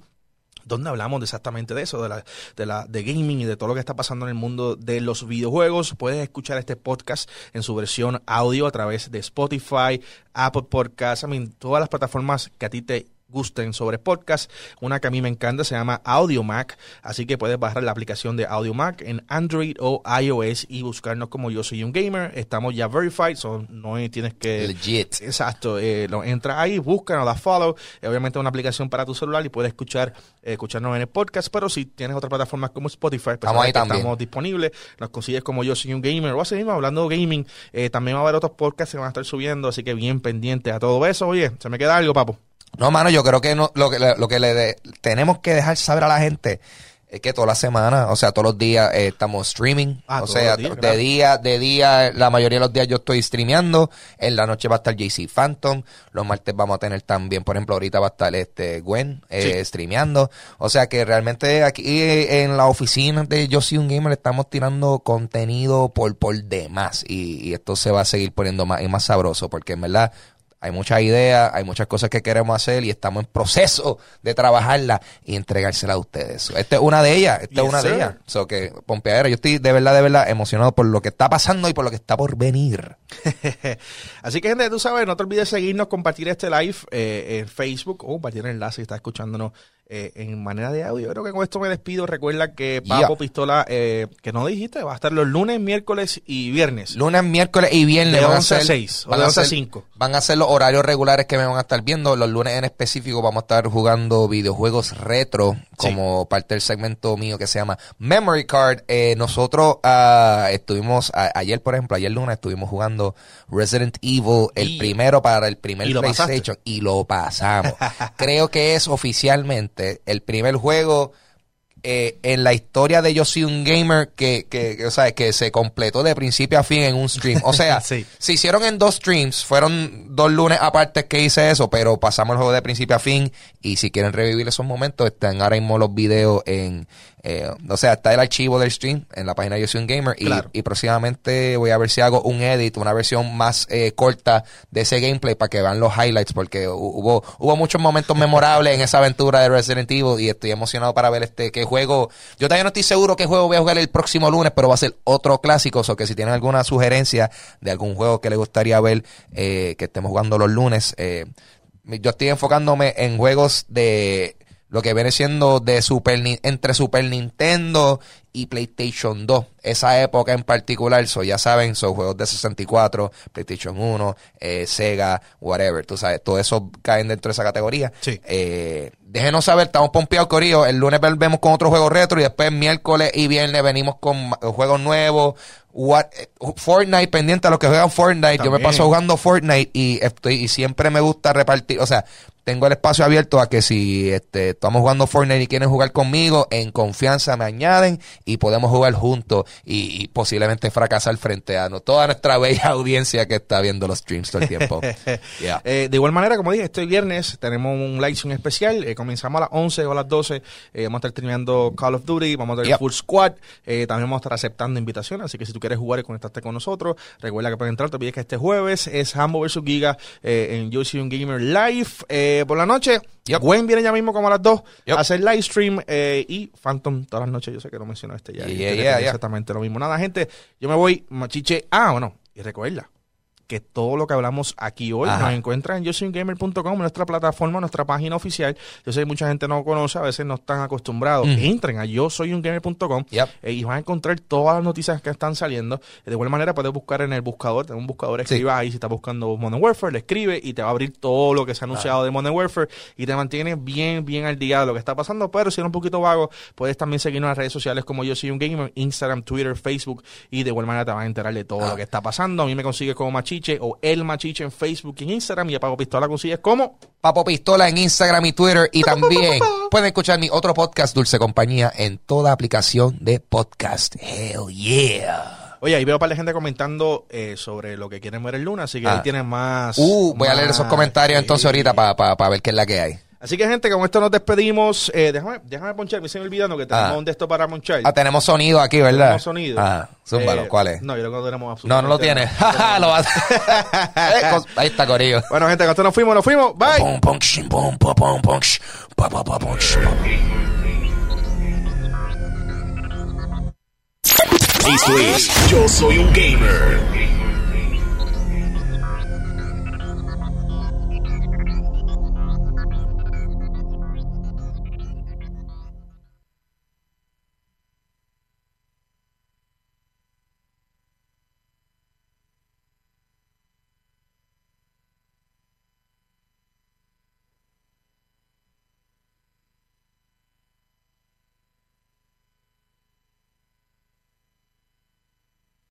donde hablamos exactamente de eso, de la, de la de gaming y de todo lo que está pasando en el mundo de los videojuegos. Puedes escuchar este podcast en su versión audio a través de Spotify, Apple Podcasts, I mean, todas las plataformas que a ti te gusten sobre podcast. Una que a mí me encanta se llama Audio Mac, así que puedes bajar la aplicación de Audio Mac en Android o iOS y buscarnos como Yo Soy un Gamer. Estamos ya verified, so no tienes que Legit. Exacto, eh, lo, entra ahí, busca, nos da follow. Eh, obviamente una aplicación para tu celular y puedes escuchar eh, escucharnos en el podcast. Pero si tienes otras plataformas como Spotify, pues Estamos ahí también. estamos disponibles. Nos consigues como yo soy un gamer o así mismo, hablando de gaming. Eh, también va a haber otros podcasts que van a estar subiendo, así que bien pendiente a todo eso. Oye, se me queda algo, papo. No, mano, yo creo que no, lo que, le- lo que le de- tenemos que dejar saber a la gente es que toda la semana, o sea, todos los días eh, estamos streaming. Ah, o sea, días, de claro. día, de día, la mayoría de los días yo estoy streameando. En la noche va a estar JC Phantom. Los martes vamos a tener también, por ejemplo, ahorita va a estar este Gwen eh, Sí. streameando. O sea que realmente aquí eh, en la oficina de Yo Soy un Gamer estamos tirando contenido por, por demás. Y, y esto se va a seguir poniendo más y más sabroso porque en verdad hay muchas ideas, hay muchas cosas que queremos hacer y estamos en proceso de trabajarla y entregársela a ustedes. Esta es una de ellas, esta Yes, es una de ellas. So que, pompeadera, yo estoy de verdad, de verdad emocionado por lo que está pasando y por lo que está por venir. Así que, gente, tú sabes, no te olvides seguirnos, compartir este live eh, en Facebook o compartir el enlace si estás escuchándonos eh, en manera de audio. Yo creo que con esto me despido. Recuerda que Papo Yeah. Pistola, eh, que no dijiste, va a estar los lunes, miércoles y viernes. Lunes, miércoles y viernes De van a 11 a ser- 6, o van de a 11 a ser- 5. Van a ser los horarios regulares que me van a estar viendo. Los lunes en específico vamos a estar jugando videojuegos retro como parte del segmento mío que se llama Memory Card. Eh, nosotros ah, estuvimos, a- ayer por ejemplo, ayer lunes estuvimos jugando Resident Evil, el Y- primero para el primer y. PlayStation y lo pasamos. Creo que es oficialmente el primer juego eh, en la historia de Yo Soy un Gamer que, que, que, o sea, que se completó de principio a fin en un stream. O sea, Sí. se hicieron en dos streams, fueron dos lunes aparte que hice eso, pero pasamos el juego de principio a fin y si quieren revivir esos momentos, están ahora mismo los videos en, eh, o sea, está el archivo del stream en la página de Yo Soy un Gamer y, Claro. y próximamente voy a ver si hago un edit, una versión más eh, corta de ese gameplay para que vean los highlights porque hu- hubo, hubo muchos momentos memorables en esa aventura de Resident Evil y estoy emocionado para ver este qué juego. Yo todavía no estoy seguro qué juego voy a jugar el próximo lunes, pero va a ser otro clásico, o que si tienen alguna sugerencia de algún juego que les gustaría ver eh, que estemos jugando los lunes, eh, yo estoy enfocándome en juegos de lo que viene siendo de Super entre Super Nintendo y PlayStation 2. Esa época en particular, so, ya saben, son juegos de 64, PlayStation 1, eh, Sega, whatever, tú sabes, todo eso caen dentro de esa categoría. Sí. Eh, déjenos saber, estamos pompeados, Corillo. El lunes volvemos con otro juego retro y después miércoles y viernes venimos con ma- juegos nuevos. What, eh, Fortnite, pendiente a los que juegan Fortnite. Yo me paso jugando Fortnite y estoy y siempre me gusta repartir, o sea, tengo el espacio abierto a que si este, estamos jugando Fortnite y quieren jugar conmigo, en confianza me añaden y podemos jugar juntos y, y posiblemente fracasar frente a no, toda nuestra bella audiencia que está viendo los streams todo el tiempo. Yeah. Eh, de igual manera, como dije, este viernes tenemos un live stream especial. Eh, comenzamos a las 11 o a las 12. Eh, vamos a estar terminando Call of Duty, vamos a tener Yep. Full Squad. Eh, también vamos a estar aceptando invitaciones. Así que si tú quieres jugar y conectarte con nosotros, recuerda que para entrar, te olvides que este jueves es Hambo vs Giga eh, en Yo Soy un Gamer Live. Eh, por la noche, Yep. Gwen viene ya mismo como a las 2 Yep. a hacer live stream. eh, y Phantom todas las noches. Yo sé que lo mencionó este ya. Yeah, yeah, yeah. Exactamente lo mismo. Nada, gente, yo me voy, machiche. Ah, bueno, y recuerda que todo lo que hablamos aquí hoy. Ajá. Nos encuentran en yosoyungamer.com, nuestra plataforma, nuestra página oficial. Yo sé que mucha gente no conoce, a veces no están acostumbrados. Entren a yosoyungamer.com Yep. eh, y van a encontrar todas las noticias que están saliendo. De igual manera puedes buscar en el buscador, tenemos un buscador, escriba ahí si estás buscando Modern Warfare, le escribe y te va a abrir todo lo que se ha anunciado de Modern Warfare y te mantiene bien, bien al día de lo que está pasando. Pero si eres un poquito vago, puedes también seguirnos en las redes sociales como Yo Soy Un Gamer, Instagram, Twitter, Facebook y de igual manera te vas a enterar de todo lo que está pasando. A mí me consigues como Machiche o El Machiche en Facebook y en Instagram y a Pago Pistola consigues como Papo Pistola en Instagram y Twitter. Y también pueden escuchar mi otro podcast, Dulce Compañía, en toda aplicación de podcast. Hell yeah. Oye, ahí veo para la gente comentando eh, sobre lo que quieren ver el lunes, así que Ah. ahí tienen más. Uh, voy a leer esos comentarios entonces ahorita para ver qué es la que hay. Así que, gente, con esto nos despedimos. Eh, déjame, déjame ponchar, me se me olvidando que tenemos Ah. un de esto para ponchar. Ah, tenemos sonido aquí, ¿verdad? Tenemos sonido. Ah, zúmbalo, Eh, ¿cuál es? No, yo creo que no tenemos No, no lo absolutamente tiene. nada. Jaja, lo va a- Eh, Ahí está, Corillo. Bueno, gente, con esto nos fuimos, nos fuimos. Bye. Esto es Yo Soy un Gamer.